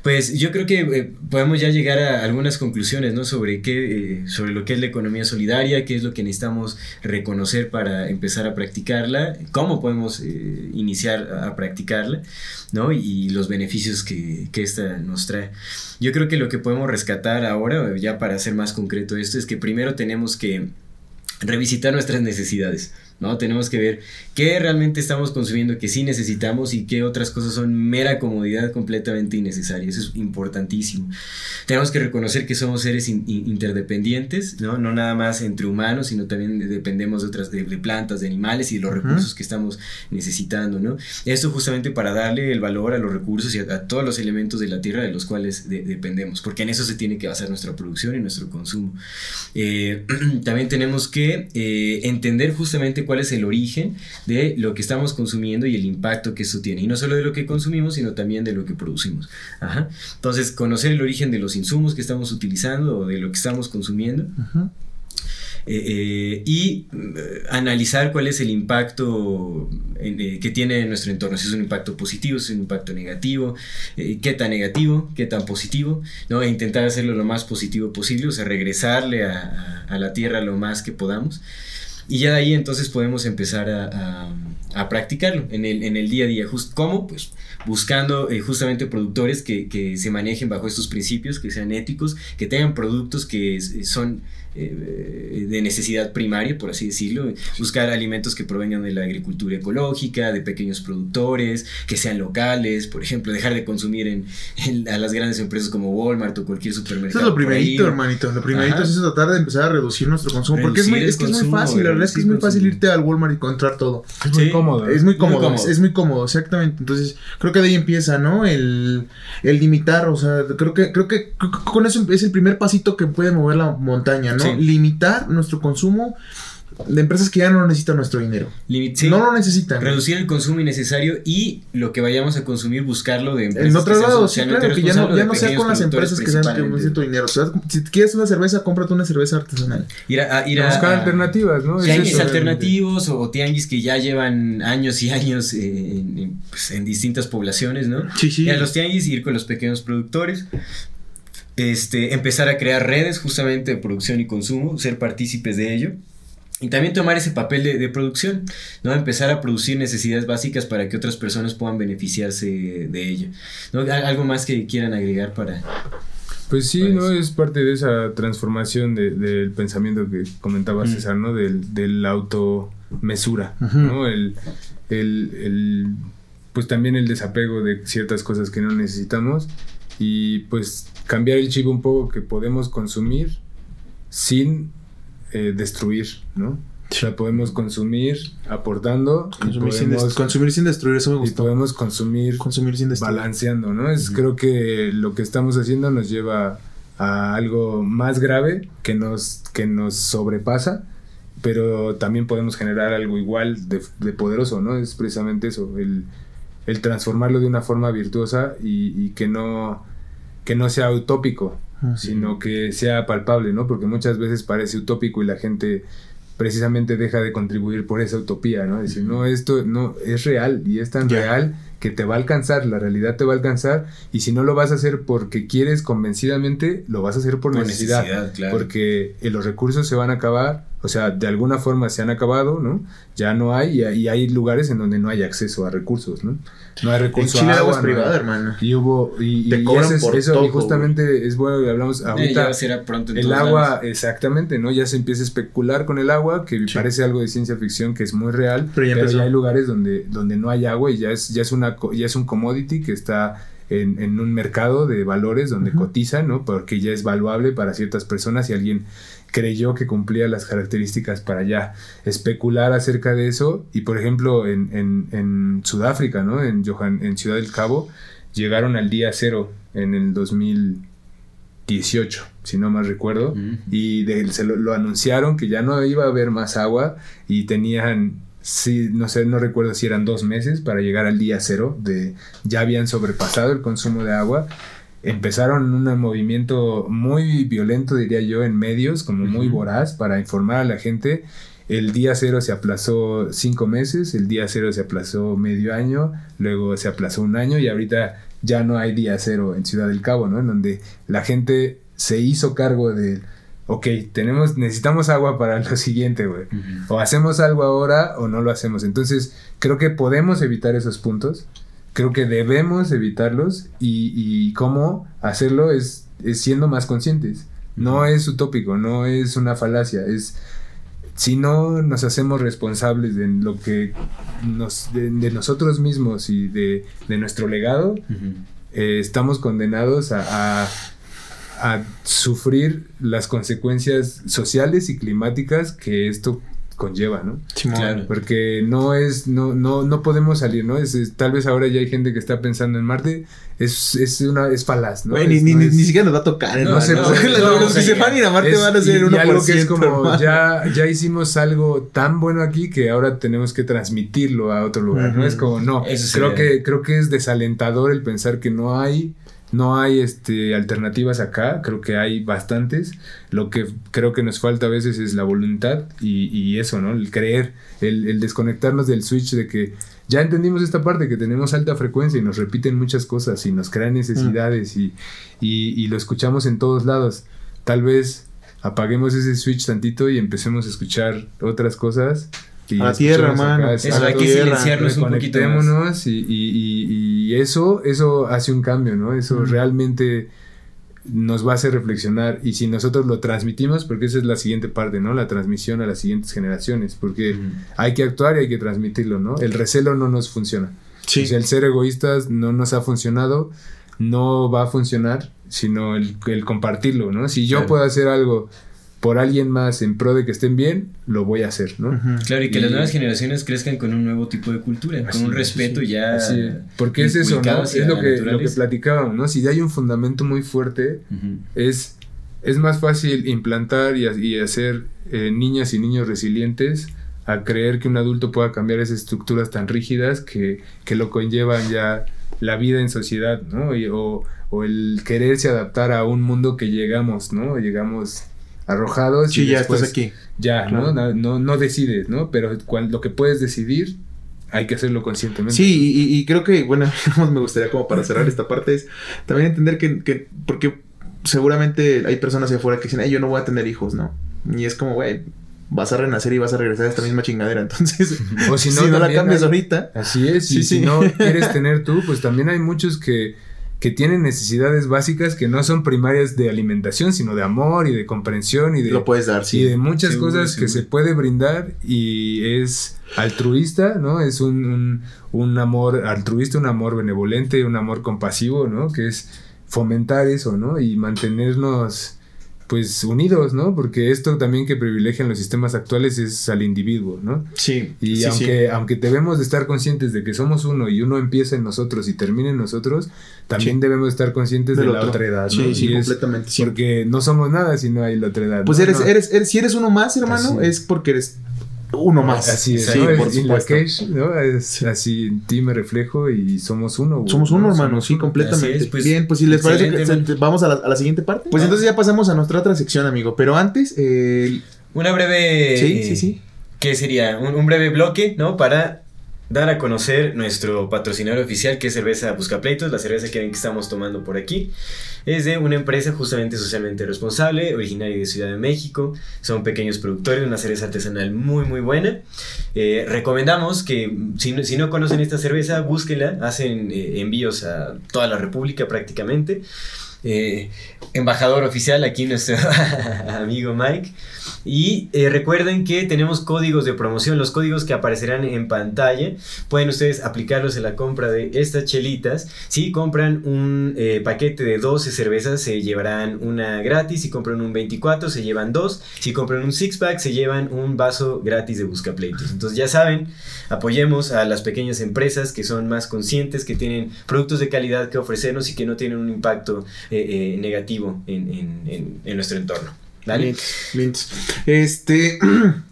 Pues yo creo que eh, podemos ya llegar a algunas conclusiones, ¿no? Sobre qué, eh, sobre lo que es la economía solidaria, qué es lo que necesitamos reconocer para empezar a practicarla, cómo podemos eh, iniciar a practicarla, ¿no? Y, los beneficios que, que esta nos trae. Yo creo que lo que podemos rescatar ahora, ya para ser más concreto esto, es que primero tenemos que revisitar nuestras necesidades. ¿No? Tenemos que ver qué realmente estamos consumiendo que sí necesitamos y qué otras cosas son mera comodidad completamente innecesaria. Eso es importantísimo. Tenemos que reconocer que somos seres interdependientes, ¿no? No nada más entre humanos, sino también dependemos de otras, de, plantas, de animales y de los recursos que estamos necesitando, ¿no? Esto justamente para darle el valor a los recursos y a, todos los elementos de la tierra de los cuales dependemos, porque en eso se tiene que basar nuestra producción y nuestro consumo. Eh, también tenemos que eh, entender justamente cuál es el origen de lo que estamos consumiendo y el impacto que eso tiene. Y no solo de lo que consumimos, sino también de lo que producimos. Entonces, conocer el origen de los insumos que estamos utilizando o de lo que estamos consumiendo. Eh, eh, y eh, analizar cuál es el impacto que tiene en nuestro entorno, si es un impacto positivo, si es un impacto negativo, qué tan negativo, qué tan positivo, ¿no? e intentar hacerlo lo más positivo posible, o sea, regresarle a, a la tierra lo más que podamos. Y ya de ahí entonces podemos empezar a, a, practicarlo en el, en el, día a día. ¿Cómo? Pues buscando eh, justamente productores que, que, se manejen bajo estos principios, que sean éticos, que tengan productos que son eh, de necesidad primaria, por así decirlo, buscar alimentos que provengan de la agricultura ecológica, de pequeños productores, que sean locales, por ejemplo, dejar de consumir en, a las grandes empresas como Walmart o cualquier supermercado. Eso es lo primerito, hermanito, lo primerito es tratar de empezar a reducir nuestro consumo, porque es muy, es, que es muy fácil, la verdad es que es muy fácil irte al Walmart y encontrar todo. Es muy cómodo. Es muy cómodo, Es, muy cómodo, exactamente. Entonces, creo que de ahí empieza, ¿no? El, el limitar, o sea, creo que, creo que con eso es el primer pasito que puede mover la montaña, ¿no? Limitar nuestro consumo de empresas que ya no necesitan nuestro dinero. No lo necesitan. Reducir el consumo innecesario y lo que vayamos a consumir, buscarlo de empresas. En otro lado, sí, claro, que ya no, ya no sea con las empresas que sean que necesitan tu dinero. O sea, si quieres una cerveza, cómprate una cerveza artesanal. Ir a, ir a, buscar alternativas, ¿no? Tianguis alternativos o, tianguis que ya llevan años y años en, pues, en distintas poblaciones, ¿no? Sí, sí. Y a los tianguis ir con los pequeños productores. Este, empezar a crear redes justamente de producción y consumo, ser partícipes de ello. Y también tomar ese papel de, producción, ¿no? Empezar a producir necesidades básicas para que otras personas puedan beneficiarse de ello. ¿no? ¿Algo más que quieran agregar para, Pues sí, Pues- ¿no? Es parte de esa transformación de- del pensamiento que comentaba César, ¿no? Del, del automesura, ¿no? El, el, el- pues también el desapego de ciertas cosas que no necesitamos y pues cambiar el chip un poco que podemos consumir sin eh, destruir, ¿no? O sea, podemos consumir aportando y Consumir sin, podemos, consumir sin destruir, eso me y gustó. podemos consumir Consumir sin destruir. balanceando, ¿no? Es creo que lo que estamos haciendo nos lleva a algo más grave que nos que nos sobrepasa, pero también podemos generar algo igual de, de poderoso, ¿no? Es precisamente eso, el, el transformarlo de una forma virtuosa y, y que no que no sea utópico, Ujú. sino que sea palpable, ¿no? Porque muchas veces parece utópico y la gente precisamente deja de contribuir por esa utopía, ¿no? Decir, no, esto no es real y es tan real que te va a alcanzar, la realidad te va a alcanzar y si no lo vas a hacer porque quieres convencidamente, lo vas a hacer por, Por necesidad, necesidad, claro. porque eh, los recursos se van a acabar, o sea, de alguna forma se han acabado, ¿no? Ya no hay y, hay lugares en donde no hay acceso a recursos, ¿no? No hay En recurso Chile a el agua agua, es privada, no hermano. y hubo y, Te y cobran ese es- por eso todo, y justamente es bueno que hablamos Eh, ya ahorita pronto en el agua, lados. exactamente, ¿no? Ya se empieza a especular con el agua, que parece algo de ciencia ficción que es muy real, Pero ya pero, empezó. ya hay lugares donde, donde no hay agua y ya es, ya es una co- ya es un commodity que está en, en un mercado de valores donde cotiza, ¿no? Porque ya es valuable para ciertas personas y alguien creyó que cumplía las características para ya especular acerca de eso. Y por ejemplo, en, en, en Sudáfrica, ¿no? En, Johan, en Ciudad del Cabo, llegaron al día cero en el 2018, si no mal recuerdo. Y de- se lo, lo anunciaron que ya no iba a haber más agua y tenían, sí, no sé, no recuerdo si eran dos meses para llegar al día cero. De, ya habían sobrepasado el consumo de agua. Empezaron un movimiento muy violento, diría yo, en medios, como muy voraz, para informar a la gente. El día cero se aplazó cinco meses, el día cero se aplazó medio año, luego se aplazó un año y ahorita ya no hay día cero en Ciudad del Cabo, ¿no? En donde la gente se hizo cargo de, ok, tenemos, necesitamos agua para lo siguiente, güey. O hacemos algo ahora o no lo hacemos. Entonces, creo que podemos evitar esos puntos. Creo que debemos evitarlos y, y cómo hacerlo es, es siendo más conscientes. No es utópico, no es una falacia, es si no nos hacemos responsables de lo que nos, de, de nosotros mismos y de, de nuestro legado, eh, estamos condenados a, a- a sufrir las consecuencias sociales y climáticas que esto conlleva, ¿no? Simón. Claro. Porque no es, no, no, no podemos salir, ¿no? Es, es- tal vez ahora ya hay gente que está pensando en Marte, es, es una, es falaz, ¿no? Güey, ni, Es- ni, no ni- es- ni siquiera nos va a tocar, no hermano. sé, Los- pues, los, no, los que o se van a ir a Marte es- van a ser y algo que es 1%, como ya, ya hicimos algo tan bueno aquí que ahora tenemos que transmitirlo a otro lugar, ¿no? Es como, no, Eso creo sería- que, creo que es desalentador el pensar que no hay, no hay este, alternativas acá, creo que hay bastantes, lo que creo que nos falta a veces es la voluntad y, y eso, ¿no? El creer, el, el desconectarnos del switch de que ya entendimos esta parte, que tenemos alta frecuencia y nos repiten muchas cosas y nos crean necesidades y, y, y lo escuchamos en todos lados. Tal vez apaguemos ese switch tantito y empecemos a escuchar otras cosas. Y A la tierra, escuchemos mano. Eso, hay que tierra, silenciarnos un poquito más. y, y- y- y eso, eso hace un cambio, ¿no? Eso realmente nos va a hacer reflexionar y si nosotros lo transmitimos, porque esa es la siguiente parte, ¿no? La transmisión a las siguientes generaciones, porque hay que actuar y hay que transmitirlo, ¿no? El recelo no nos funciona. Sí. O sea, el ser egoístas no nos ha funcionado, no va a funcionar, sino el, el compartirlo, ¿no? Si yo Claro. puedo hacer algo por alguien más en pro de que estén bien, lo voy a hacer, ¿no? Claro, y que Y- las nuevas generaciones crezcan con un nuevo tipo de cultura, Así con un es, respeto sí. ya. Así es. Porque es eso, ¿no? Es lo que, lo que platicábamos, ¿no? Si hay un fundamento muy fuerte, es, es más fácil implantar y, ha- y hacer eh, niñas y niños resilientes a creer que un adulto pueda cambiar esas estructuras tan rígidas que, que lo conllevan ya la vida en sociedad, ¿no? Y- o, o el quererse adaptar a un mundo que llegamos, ¿no? Llegamos arrojados Sí, y ya después estás aquí. ya, Claro. ¿no? No, no decides, ¿no? Pero cuando, lo que puedes decidir hay que hacerlo conscientemente. Sí, y, creo que, bueno, me gustaría como para cerrar esta parte es también entender que, que- porque seguramente hay personas allá afuera que dicen, "Ay, yo no voy a tener hijos, ¿no? Y es como, güey, vas a renacer y vas a regresar a esta misma chingadera, entonces, O si si no, no, la cambias hay- ahorita, Así es, y Sí, si no quieres tener tú, pues también hay muchos que, que tienen necesidades básicas que no son primarias de alimentación, sino de amor y de comprensión y de, Lo puedes dar, y sí. de muchas Seguro, cosas que se puede brindar y es altruista, ¿no? Es un, un, un amor altruista, un amor benevolente, un amor compasivo, ¿no? Que es fomentar eso, ¿no? Y mantenernos pues unidos, ¿no? Porque esto también que privilegian los sistemas actuales es al individuo, ¿no? Sí. Y sí, aunque, aunque debemos de estar conscientes de que somos uno y uno empieza en nosotros y termina en nosotros, también Sí. debemos estar conscientes de la otro. otra edad, ¿no? Sí, sí, Y completamente, sí. Porque no somos nada si no hay la otra edad. Pues ¿no? eres, eres, eres, si eres uno más, hermano, Así. es porque eres uno más. Así es, Sí, ¿no? por Es in la cage, ¿no? Es así en ti me reflejo y somos uno. güey, Somos uno, ¿no? hermano, Somos sí, uno. completamente. Es, pues, Bien, pues si les parece, que vamos a la, a la siguiente parte. Pues entonces ya pasamos a nuestra otra sección, amigo. Pero antes, eh, Una breve. sí, sí, sí. ¿Qué sería? Un, un breve bloque, ¿no? Para dar a conocer nuestro patrocinador oficial, que es Cerveza Buscapleitos, la cerveza que ven que estamos tomando por aquí. Es de una empresa justamente socialmente responsable, originaria de Ciudad de México. Son pequeños productores, una cerveza artesanal muy, muy buena. Eh, recomendamos que si no, si no conocen esta cerveza, búsquenla. Hacen eh, envíos a toda la República prácticamente. Eh, embajador oficial aquí nuestro amigo Mike. Y eh, recuerden que tenemos códigos de promoción, los códigos que aparecerán en pantalla. Pueden ustedes aplicarlos en la compra de estas chelitas. Si compran un eh, paquete de 12 cervezas, se llevarán una gratis. Si compran un 24, se llevan dos. Si compran un six pack, se llevan un vaso gratis de Buscapleitos. Entonces ya saben, apoyemos a las pequeñas empresas que son más conscientes, que tienen productos de calidad que ofrecernos y que no tienen un impacto eh, eh, negativo en, en- en- nuestro entorno. ¿Vale? Links, links. Este.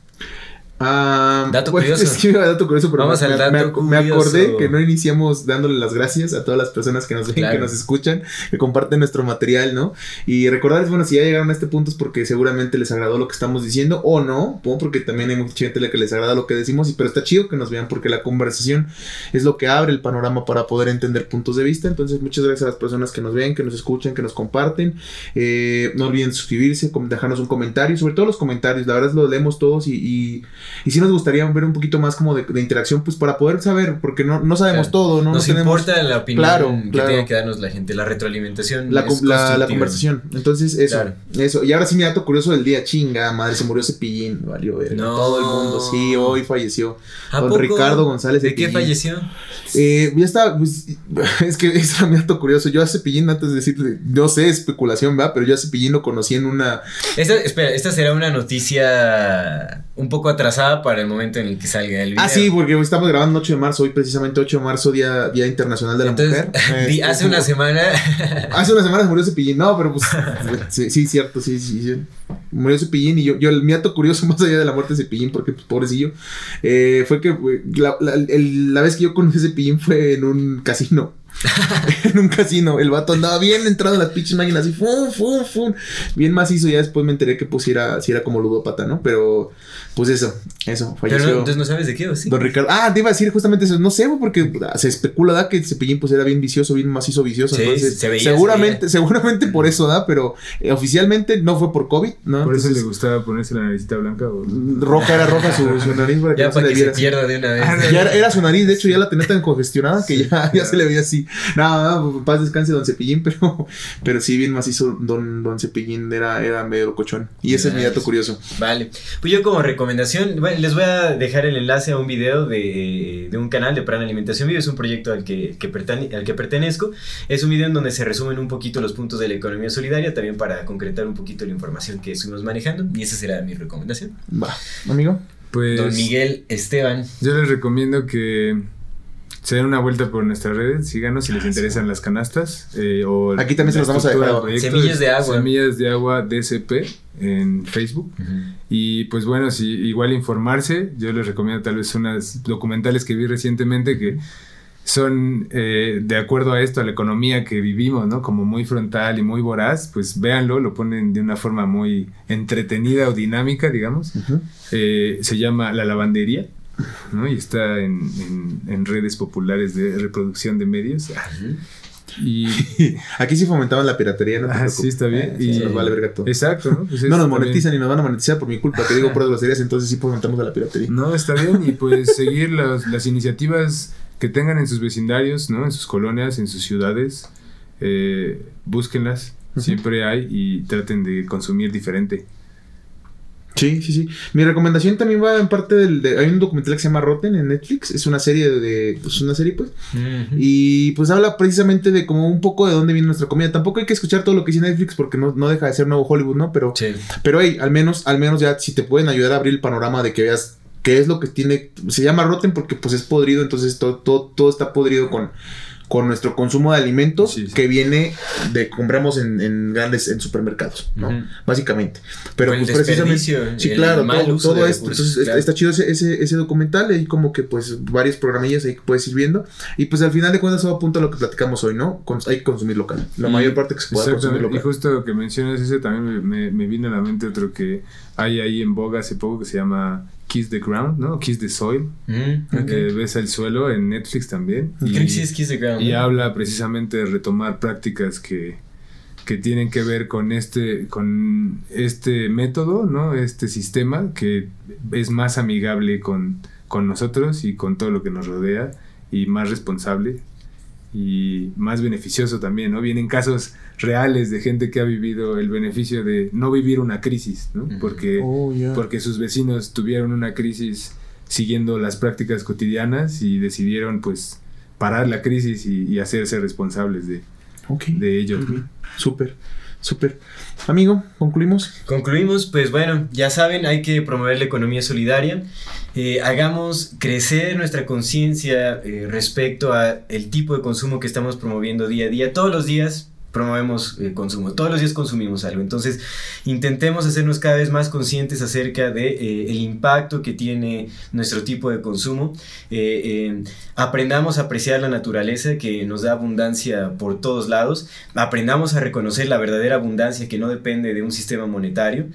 ah, Dato curioso. Es que iba a dato curioso, pero Vamos me, al dato me ac- me acordé curioso. que no iniciamos dándole las gracias a todas las personas que nos ven, Claro. que nos escuchan, que comparten nuestro material, ¿no? Y recordarles, bueno, si ya llegaron a este punto es porque seguramente les agradó lo que estamos diciendo o no, porque también hay mucha gente que les agrada lo que decimos, y, pero está chido que nos vean porque la conversación es lo que abre el panorama para poder entender puntos de vista. Entonces, muchas gracias a las personas que nos ven, que nos escuchan, que nos comparten. Eh, no olviden suscribirse, dejarnos un comentario, sobre todo los comentarios, la verdad los leemos todos y, y, y sí nos gustaría ver un poquito más como de, de interacción, pues para poder saber, porque no, no sabemos Claro. todo, no Nos no tenemos importa la opinión Claro, que claro. tenga que darnos la gente, la retroalimentación. la, la- conversación. Entonces, eso, Claro. eso. Y ahora sí mi dato curioso del día, chinga, madre, se murió Cepillín, valió. No. Todo el mundo, sí, hoy falleció. ¿A Don poco? Ricardo González ¿De qué falleció? Eh, ya está, pues, es que es mi dato curioso. Yo a Cepillín, antes de decirle, no sé, especulación, ¿verdad? Pero yo a Cepillín lo conocí en una. Esta, espera, esta será una noticia un poco atrasada para el momento en el que salga el video. Ah, sí, porque estamos grabando 8 de marzo, hoy precisamente 8 de marzo, Día, día Internacional de la Entonces, Mujer. di- Este, hace una semana. Hace una semana se murió Cepillín, no, pero pues. sí, sí, cierto, sí, sí, sí. Murió Cepillín y yo, yo, el mi dato curioso, más allá de la muerte de Cepillín, porque pues, pobrecillo, eh, fue que la, la- el- la vez que yo conocí a Cepillín fue en un casino. en un casino, el vato andaba bien entrado en las pinches máquinas así, fum, fum, fum, bien macizo. Ya después me enteré que pues sí era, como ludópata, ¿no? Pero, pues eso, eso, Pero falleció. no, entonces no sabes de qué, ¿o sí? Don Ricardo. Ah, te iba a decir justamente eso. No sé, porque se especula, ¿da? Que Cepillín pues era bien vicioso, bien macizo vicioso. Sí, entonces, se veía, seguramente, seguramente por eso, ¿da? Pero eh, oficialmente no fue por COVID, ¿no? Por eso le gustaba ponerse la naricita blanca. o- roja era roja su, su nariz para que Ya no se para le que viera pierda de una vez. Ah, Ya era, era su nariz, de hecho ya la tenía tan congestionada que ya, ya se le veía así. Nada, no, paz descanse don Cepillín, pero, pero sí bien macizo don, don Cepillín era, era medio cochón. Y ese es mi dato curioso. Vale. Pues yo como recomendación, bueno, les voy a dejar el enlace a un video de, de un canal de Plan Alimentación Viva. Es un proyecto al que, que pertene- al que pertenezco. Es un video en donde se resumen un poquito los puntos de la economía solidaria, también para concretar un poquito la información que estuvimos manejando. Y esa será mi recomendación. Va, amigo. Pues Don Miguel Esteban. yo les recomiendo que se den una vuelta por nuestras redes, síganos si les interesan las canastas. eh, o Aquí también se los vamos a dejar. Semillas de agua. Semillas de agua DCP en Facebook. Y pues bueno, si igual informarse, yo les recomiendo tal vez unas documentales que vi recientemente que son eh, de acuerdo a esto, a la economía que vivimos, ¿no? Como muy frontal y muy voraz, pues véanlo, lo ponen de una forma muy entretenida o dinámica, digamos. Eh, se llama La Lavandería, ¿no? Y está en, en- en redes populares de reproducción de medios. Y Aquí sí fomentaban la piratería, no te ah, preocupes. sí, está bien. Sí, y, nos vale verga todo. Exacto, ¿no? Pues es No nos monetizan y nos van a monetizar por mi culpa, que digo por groserías, entonces sí fomentamos a la piratería. No, está bien. Y pues seguir las, las iniciativas que tengan en sus vecindarios, ¿no? En sus colonias, en sus ciudades. eh, búsquenlas, siempre hay y traten de consumir diferente. Sí, sí, sí. Mi recomendación también va en parte del... De, hay un documental que se llama Rotten en Netflix. Es una serie de... Pues una serie, pues. Y pues habla precisamente de como un poco de dónde viene nuestra comida. Tampoco hay que escuchar todo lo que dice Netflix porque no, no deja de ser nuevo Hollywood, ¿no? Pero... Sí. Pero hey, al menos, al menos ya si te pueden ayudar a abrir el panorama de que veas qué es lo que tiene... Se llama Rotten porque pues es podrido. Entonces todo, todo, todo está podrido con con nuestro consumo de alimentos Sí, sí. que viene de compramos en, en grandes en supermercados, ¿no? Básicamente. Pero pues precisamente sí, claro, todo, esto. recursos, Entonces claro. está chido ese, ese, ese documental, hay como que pues varios programillas ahí que puedes ir viendo y pues al final de cuentas todo apunta a lo que platicamos hoy, ¿no? Con- hay que consumir local. La Y- mayor parte que se pueda consumir Exactamente. Y local. justo que mencionas ese también me, me, me vino a la mente otro que hay ahí en boga hace poco que se llama Kiss the Ground, ¿no? Kiss the Soil. Mm, ok. Eh, ves el suelo en Netflix también. Creo que sí es Kiss the Ground. y ¿no? habla precisamente de retomar prácticas que, que tienen que ver con este, con este método, ¿no? Este sistema que es más amigable con, con nosotros y con todo lo que nos rodea y más responsable y más beneficioso también, ¿no? Vienen casos reales de gente que ha vivido el beneficio de no vivir una crisis, ¿no? Porque, Oh, porque sus vecinos tuvieron una crisis siguiendo las prácticas cotidianas y decidieron pues parar la crisis y, y hacerse responsables de, de ello. Bien. Súper, súper. Amigo, concluimos. Concluimos, pues bueno, ya saben, hay que promover la economía solidaria. Eh, hagamos crecer nuestra conciencia eh, respecto a el tipo de consumo que estamos promoviendo día a día. Todos los días promovemos eh, consumo, todos los días consumimos algo. Entonces, intentemos hacernos cada vez más conscientes acerca de eh, el impacto que tiene nuestro tipo de consumo. Eh, aprendamos a apreciar la naturaleza que nos da abundancia por todos lados. Aprendamos a reconocer la verdadera abundancia que no depende de un sistema monetario.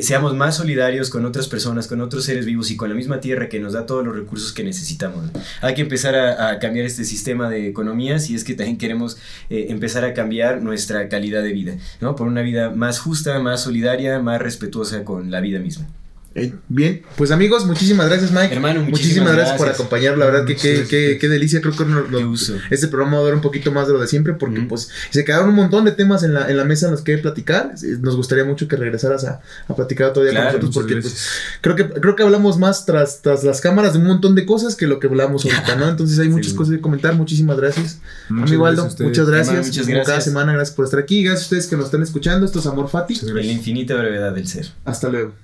Seamos más solidarios con otras personas, con otros seres vivos y con la misma tierra que nos da todos los recursos que necesitamos. Hay que empezar a, a cambiar este sistema de economía si es que también queremos empezar a cambiar nuestra calidad de vida, ¿no? Por una vida más justa, más solidaria, más respetuosa con la vida misma. Eh, bien, pues amigos, muchísimas gracias Mike. Hermano, muchísimas, muchísimas gracias, por gracias. acompañar. La verdad que qué, gracias. qué, qué delicia. Creo que nos- nos- este programa va a dar un poquito más de lo de siempre porque pues se quedaron un montón de temas en la, en la mesa en los que platicar. Nos gustaría mucho que regresaras a, a platicar todavía Claro, con nosotros porque pues, creo que creo que hablamos más tras, tras las cámaras de un montón de cosas que lo que hablamos ahorita, ¿no? Entonces hay muchas Sí. cosas que comentar. Muchísimas gracias. Muchas Amigo gracias Aldo, ustedes. muchas gracias. Hermano, muchas Como cada gracias. semana, gracias por estar aquí. Gracias a ustedes que nos están escuchando. Esto es Amor Fati. En gracias. la infinita brevedad del ser. Hasta luego.